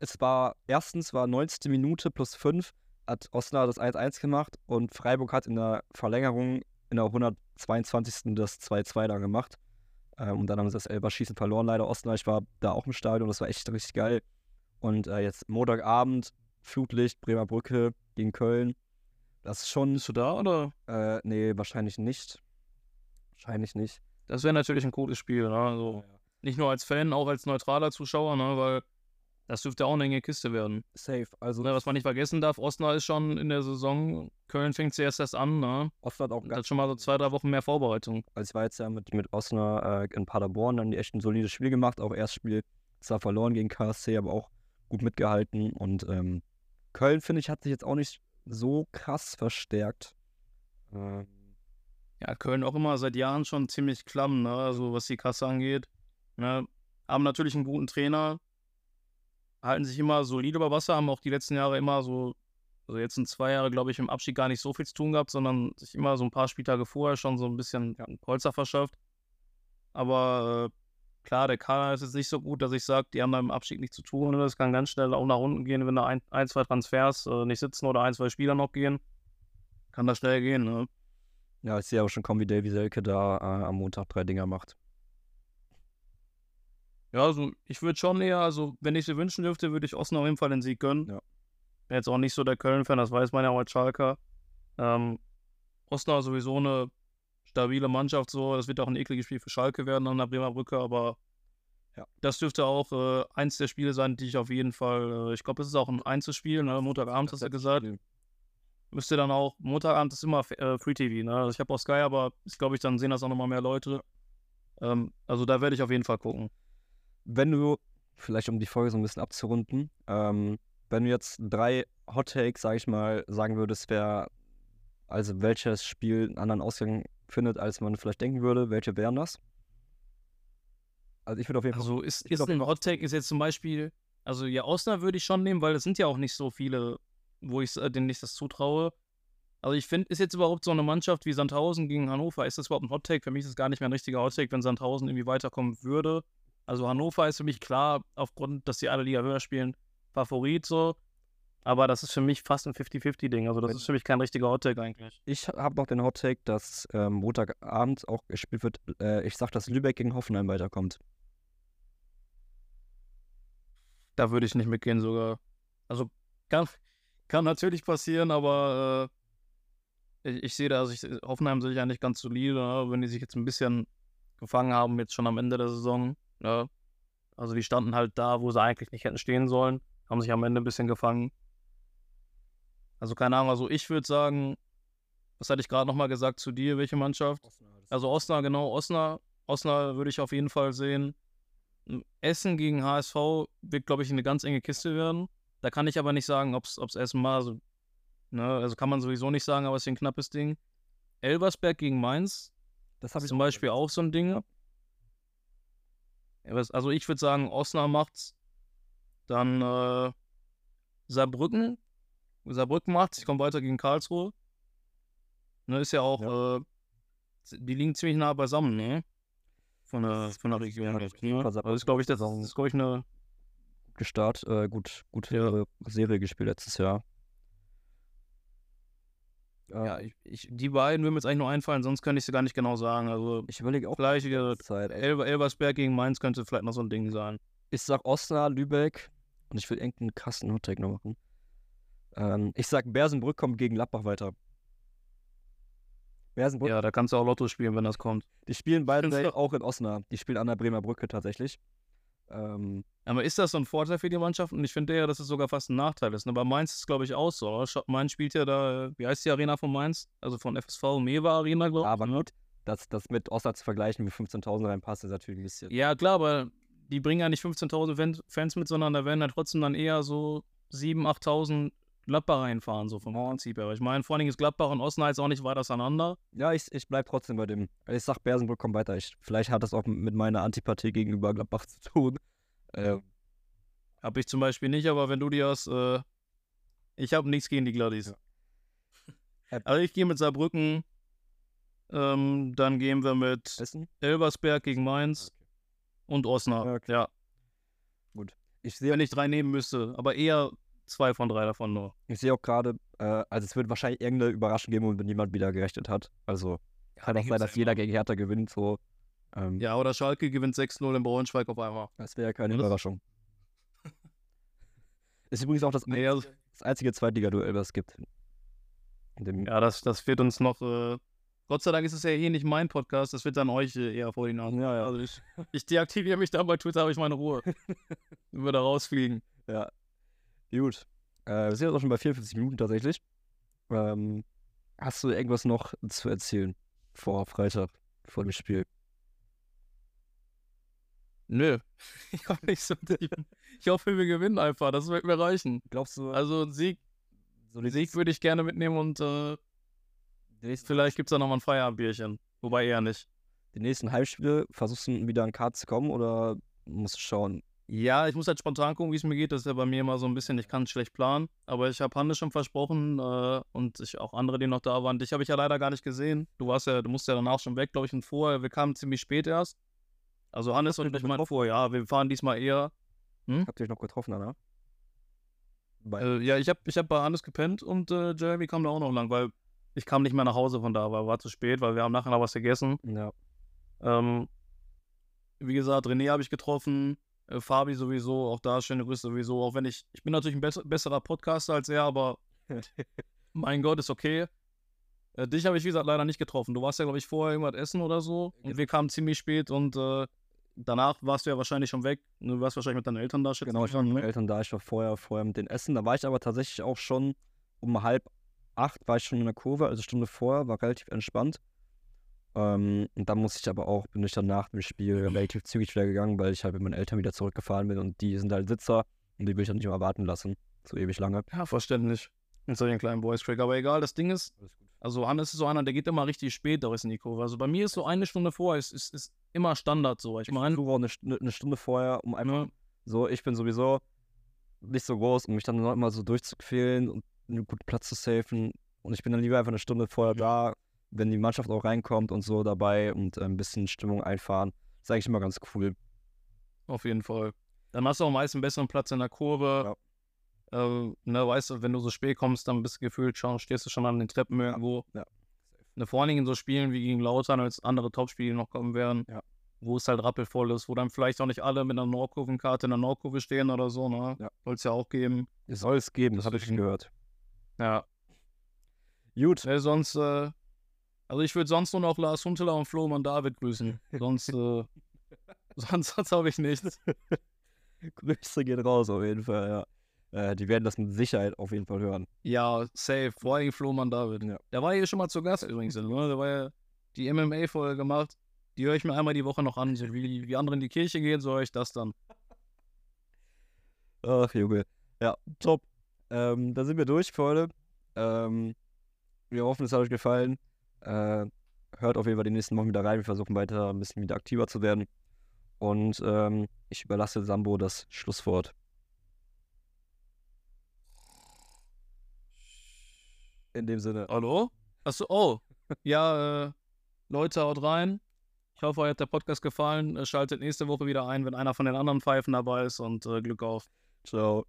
es war, erstens war 90. Minute plus 5, hat Osnabrück das 1-1 gemacht und Freiburg hat in der Verlängerung in der 122. das 2-2 da gemacht. Ähm, und dann haben sie das Elberschießen verloren, leider Osnabrück. Ich war da auch im Stadion, das war echt richtig geil. Und äh, jetzt Montagabend, Flutlicht, Bremer Brücke gegen Köln. Das ist schon, Bist du da oder? äh, nee, wahrscheinlich nicht. Wahrscheinlich nicht. Das wäre natürlich ein cooles Spiel, ne? Also, nicht nur als Fan, auch als neutraler Zuschauer, ne? Weil das dürfte auch eine enge Kiste werden. Safe. Also, Ne, was man nicht vergessen darf, Osnabrück ist schon in der Saison, Köln fängt zuerst erst an, ne? Osnabrück hat auch ganz hat schon mal so zwei, drei Wochen mehr Vorbereitung. Also ich war jetzt ja mit, mit Osnabrück äh, in Paderborn, dann echt ein solides Spiel gemacht. Auch erstes Spiel zwar verloren gegen KSC, aber auch gut mitgehalten. Und ähm, Köln, finde ich, hat sich jetzt auch nicht so krass verstärkt. Ähm, Ja, Köln auch immer seit Jahren schon ziemlich klamm, ne? Also was die Kasse angeht. Ne? Haben natürlich einen guten Trainer, halten sich immer solide über Wasser, haben auch die letzten Jahre immer so, also jetzt sind zwei Jahre, glaube ich, im Abstieg gar nicht so viel zu tun gehabt, sondern sich immer so ein paar Spieltage vorher schon so ein bisschen ein Polster verschafft. Aber äh, klar, der Kader ist jetzt nicht so gut, dass ich sage, die haben da im Abstieg nichts zu tun. Das kann ganz schnell auch nach unten gehen, wenn da ein, ein zwei Transfers äh, nicht sitzen oder ein, zwei Spieler noch gehen. Kann das schnell gehen, ne? ja, ich sehe aber schon kommen, wie Davy Selke da äh, am Montag drei Dinger macht. Ja, also ich würde schon eher, also wenn ich sie wünschen dürfte, würde ich Osnabrück auf jeden Fall den Sieg gönnen. Ja. Bin jetzt auch nicht so der Köln-Fan, das weiß man ja auch als Schalker. Ähm, Osnabrück sowieso eine stabile Mannschaft, so. Es wird auch ein ekliges Spiel für Schalke werden an der Bremer Brücke, aber Ja. Das dürfte auch äh, eins der Spiele sein, die ich auf jeden Fall, äh, ich glaube, es ist auch ein Einzelspiel, ne? Montagabend hast du gesagt. Müsste dann auch, Montagabend ist immer äh, Free TV, ne? Also ich habe auch Sky, aber ich glaube, ich dann sehen das auch nochmal mehr Leute. Ähm, also da werde ich auf jeden Fall gucken. Wenn du, vielleicht um die Folge so ein bisschen abzurunden, ähm, wenn du jetzt drei Hot Takes, sag ich mal, sagen würdest, wer, also welches Spiel einen anderen Ausgang findet, als man vielleicht denken würde, welche wären das? Also ich würde auf jeden Fall. Also ist, ist glaub, ein Hot Take ist jetzt zum Beispiel, also ja, Osnabrück würde ich schon nehmen, weil es sind ja auch nicht so viele, wo ich äh, denen ich das zutraue. Also ich finde, ist jetzt überhaupt so eine Mannschaft wie Sandhausen gegen Hannover, ist das überhaupt ein Hot Take? Für mich ist es gar nicht mehr ein richtiger Hot Take, wenn Sandhausen irgendwie weiterkommen würde. Also Hannover ist für mich klar, aufgrund, dass sie alle Liga höher spielen, Favorit so. Aber das ist für mich fast ein 50-50-Ding. Also das ist für mich kein richtiger Hot Take eigentlich. Ich habe noch den Hot Take, dass ähm, Montagabend auch gespielt wird. Äh, ich sag, dass Lübeck gegen Hoffenheim weiterkommt. Da würde ich nicht mitgehen sogar. Also kann, kann natürlich passieren, aber äh, ich, ich sehe da, also ich, Hoffenheim sehe ich eigentlich ganz solide, ne? wenn die sich jetzt ein bisschen gefangen haben, jetzt schon am Ende der Saison. Ne? Also die standen halt da, wo sie eigentlich nicht hätten stehen sollen, haben sich am Ende ein bisschen gefangen. Also keine Ahnung, also ich würde sagen, was hatte ich gerade nochmal gesagt zu dir, welche Mannschaft? Also Osnabrück, genau, Osnabrück, Osnabrück würde ich auf jeden Fall sehen. Essen gegen HSV wird, glaube ich, eine ganz enge Kiste werden. Da kann ich aber nicht sagen, ob es Essen war. Also, ne, also kann man sowieso nicht sagen, aber es ist ein knappes Ding. Elversberg gegen Mainz das habe ich zum Beispiel auch so ein Ding. Also ich würde sagen, Osnabrück macht's. Dann äh, Saarbrücken. Saarbrücken macht's. Ich komme weiter gegen Karlsruhe. Ne, ist ja auch, Ja. Äh, die liegen ziemlich nah beisammen, ne? Von der, von der Region. ja, Ne? Also das ist, glaube ich, das, das ist, glaube ich, eine. Gestart, äh, gut, gute Ja. äh, Serie gespielt letztes Jahr. Ja, ich, ich, die beiden würden mir jetzt eigentlich nur einfallen, sonst könnte ich sie gar nicht genau sagen. Also ich überlege auch äh, Zeit. Elber, Elversberg gegen Mainz könnte vielleicht noch so ein Ding sein. Ich sag Osnabrück, Lübeck und ich will irgendeinen krassen Hottake noch machen. Ähm, ich sag Bersenbrück kommt gegen Gladbach weiter. Bersenbrück, Ja, da kannst du auch Lotto spielen, wenn das kommt. die spielen beide auch in Osnabrück. Die spielen an der Bremer Brücke tatsächlich. Ähm, Aber ist das so ein Vorteil für die Mannschaft? Und ich finde ja, dass es sogar fast ein Nachteil ist. Ne? Bei Mainz ist es, glaube ich, auch so. Oder? Mainz spielt ja da, wie heißt die Arena von Mainz? Also von FSV Mewa Arena, glaube ich. aber ne? gut, das, das mit Osnabrück zu vergleichen, wie 15.000 reinpasst, ist natürlich ein bisschen. Ja, klar, aber die bringen ja nicht 15.000 Fan- Fans mit, sondern da werden ja trotzdem dann eher so 7.000, 8.000 Gladbach reinfahren, so vom Prinzip her. Aber ich meine, vor allen Dingen ist Gladbach und Osnabrück jetzt auch nicht weit auseinander. Ja, ich, ich bleib trotzdem bei dem. Ich sag Bersenbrück kommt weiter. Ich, vielleicht hat das auch mit meiner Antipathie gegenüber Gladbach zu tun. Ähm, Hab ich zum Beispiel nicht, aber wenn du die hast, äh, ich habe nichts gegen die Gladys. Ja. Also ich gehe mit Saarbrücken, ähm, dann gehen wir mit Essen? Elversberg gegen Mainz und Osnabrück. Ja, okay. Ja, Ich sehe wenn ich drei nehmen müsste, aber eher zwei von drei davon nur. ich seh auch gerade, äh, also es wird wahrscheinlich irgendeine Überraschung geben, womit niemand wieder gerechnet hat. Also kann auch sein, dass jeder gegen Hertha gewinnt. So. Ähm, Ja, oder Schalke gewinnt 6-0 in Braunschweig auf einmal. Das wäre ja keine Was? Überraschung. Ist übrigens auch das, Nee, also, das einzige Zweitliga-Duell, was es gibt. Ja, das, das wird uns noch. Äh, Gott sei Dank ist es ja hier nicht mein Podcast, das wird dann euch äh, eher vor die Nase. Ja, ja. Also ich, ich deaktiviere mich da bei Twitter, habe ich meine Ruhe. Wenn wir da rausfliegen. Ja. Gut. Äh, wir sind jetzt auch schon bei 44 Minuten tatsächlich. Ähm, hast du irgendwas noch zu erzählen vor Freitag, vor dem Spiel? Nö. Ich hoffe, nicht so ich hoffe, wir gewinnen einfach. Das wird mir reichen. Glaubst du, Also Sieg, so Sieg würde ich gerne mitnehmen und äh, vielleicht gibt es da nochmal ein Feierabendbierchen. Wobei eher nicht. die nächsten Heimspiele, versuchst du wieder an Kart zu kommen oder musst du schauen? Ja, ich muss halt spontan gucken, wie es mir geht. Das ist ja bei mir immer so ein bisschen, ich kann schlecht planen. Aber ich habe Hannes schon versprochen äh, und ich, auch andere, die noch da waren. Dich habe ich ja leider gar nicht gesehen. Du warst ja, du musst ja danach schon weg, glaube ich, und vorher. Wir kamen ziemlich spät erst. Also Hannes und ich meine vor, ja, wir fahren diesmal eher. Habt ihr euch noch getroffen, Anna? Äh, ja, ich habe ich hab bei Hannes gepennt und äh, Jeremy kam da auch noch lang, weil ich kam nicht mehr nach Hause von da, weil war zu spät, weil wir haben nachher noch was gegessen. ja. Ähm, wie gesagt, René habe ich getroffen, äh, Fabi sowieso, auch da schöne Grüße sowieso, auch wenn ich, ich bin natürlich ein besser, besserer Podcaster als er, aber mein Gott, ist okay. Äh, dich habe ich, wie gesagt, leider nicht getroffen. Du warst ja, glaube ich, vorher irgendwas essen oder so und wir kamen ziemlich spät und äh, danach warst du ja wahrscheinlich schon weg. Du warst wahrscheinlich mit deinen Eltern da. Genau, ich war mit ne? meinen Eltern da, ich war vorher, vorher mit den Essen. Da war ich aber tatsächlich auch schon um halb acht war ich schon in der Kurve, also Stunde vorher, war relativ entspannt. Ähm, und dann muss ich aber auch, bin ich dann nach dem Spiel relativ zügig wieder gegangen, weil ich halt mit meinen Eltern wieder zurückgefahren bin und die sind halt Sitzer und die will ich dann nicht mehr warten lassen, so ewig lange. Ja, verständlich. Mit solchen kleinen Voice Crack. Aber egal, das Ding ist, also Hannes ist so einer, der geht immer richtig spät durch in die Kurve. Also bei mir ist so eine Stunde vorher, ist, ist, ist immer Standard so. Ich Ich meine, auch eine, eine Stunde vorher, um einfach ne, so, ich bin sowieso nicht so groß, um mich dann noch immer so durchzuquälen und einen guten Platz zu safen. Und ich bin dann lieber einfach eine Stunde vorher da, wenn die Mannschaft auch reinkommt und so dabei und äh, ein bisschen Stimmung einfahren. Das ist eigentlich immer ganz cool. auf jeden Fall. Dann hast du auch meist einen besseren Platz in der Kurve. Äh, ne, weißt du, wenn du so spät kommst, dann bist du gefühlt schon, stehst du schon an den Treppen irgendwo. ja. Ne, vor allen Dingen in so Spielen wie gegen Lautern, als andere Topspiele noch kommen werden, Ja. wo es halt rappelvoll ist, wo dann vielleicht auch nicht alle mit einer Nordkurvenkarte in der Nordkurve stehen oder so, ne? Ja. Soll es ja auch geben. Es soll es geben, das habe ich Deswegen- gehört. Ja. Gut. Ne, sonst, äh, also ich würde sonst nur noch Lars Hunteler und Flohmann David grüßen. Sonst, äh, sonst, sonst habe ich nichts. Grüße gehen raus auf jeden Fall, ja. Äh, die werden das mit Sicherheit auf jeden Fall hören. Ja, safe. Vor allem Flohmann David. Ja. Der war hier schon mal zu Gast übrigens. Ne? Der war ja die MMA-Folge gemacht. Die höre ich mir einmal die Woche noch an. So wie, wie andere in die Kirche gehen, so höre ich das dann. Ach, Junge. Ja, top. Ähm, da sind wir durch für heute. Ähm, wir hoffen, es hat euch gefallen. Äh, hört auf jeden Fall die nächsten Wochen wieder rein. Wir versuchen weiter ein bisschen wieder aktiver zu werden. Und ähm, ich überlasse Sambo das Schlusswort. In dem Sinne. Hallo? Achso, oh. Ja, äh, Leute, haut rein. Ich hoffe, euch hat der Podcast gefallen. Äh, Schaltet nächste Woche wieder ein, wenn einer von den anderen Pfeifen dabei ist und äh, Glück auf. Ciao.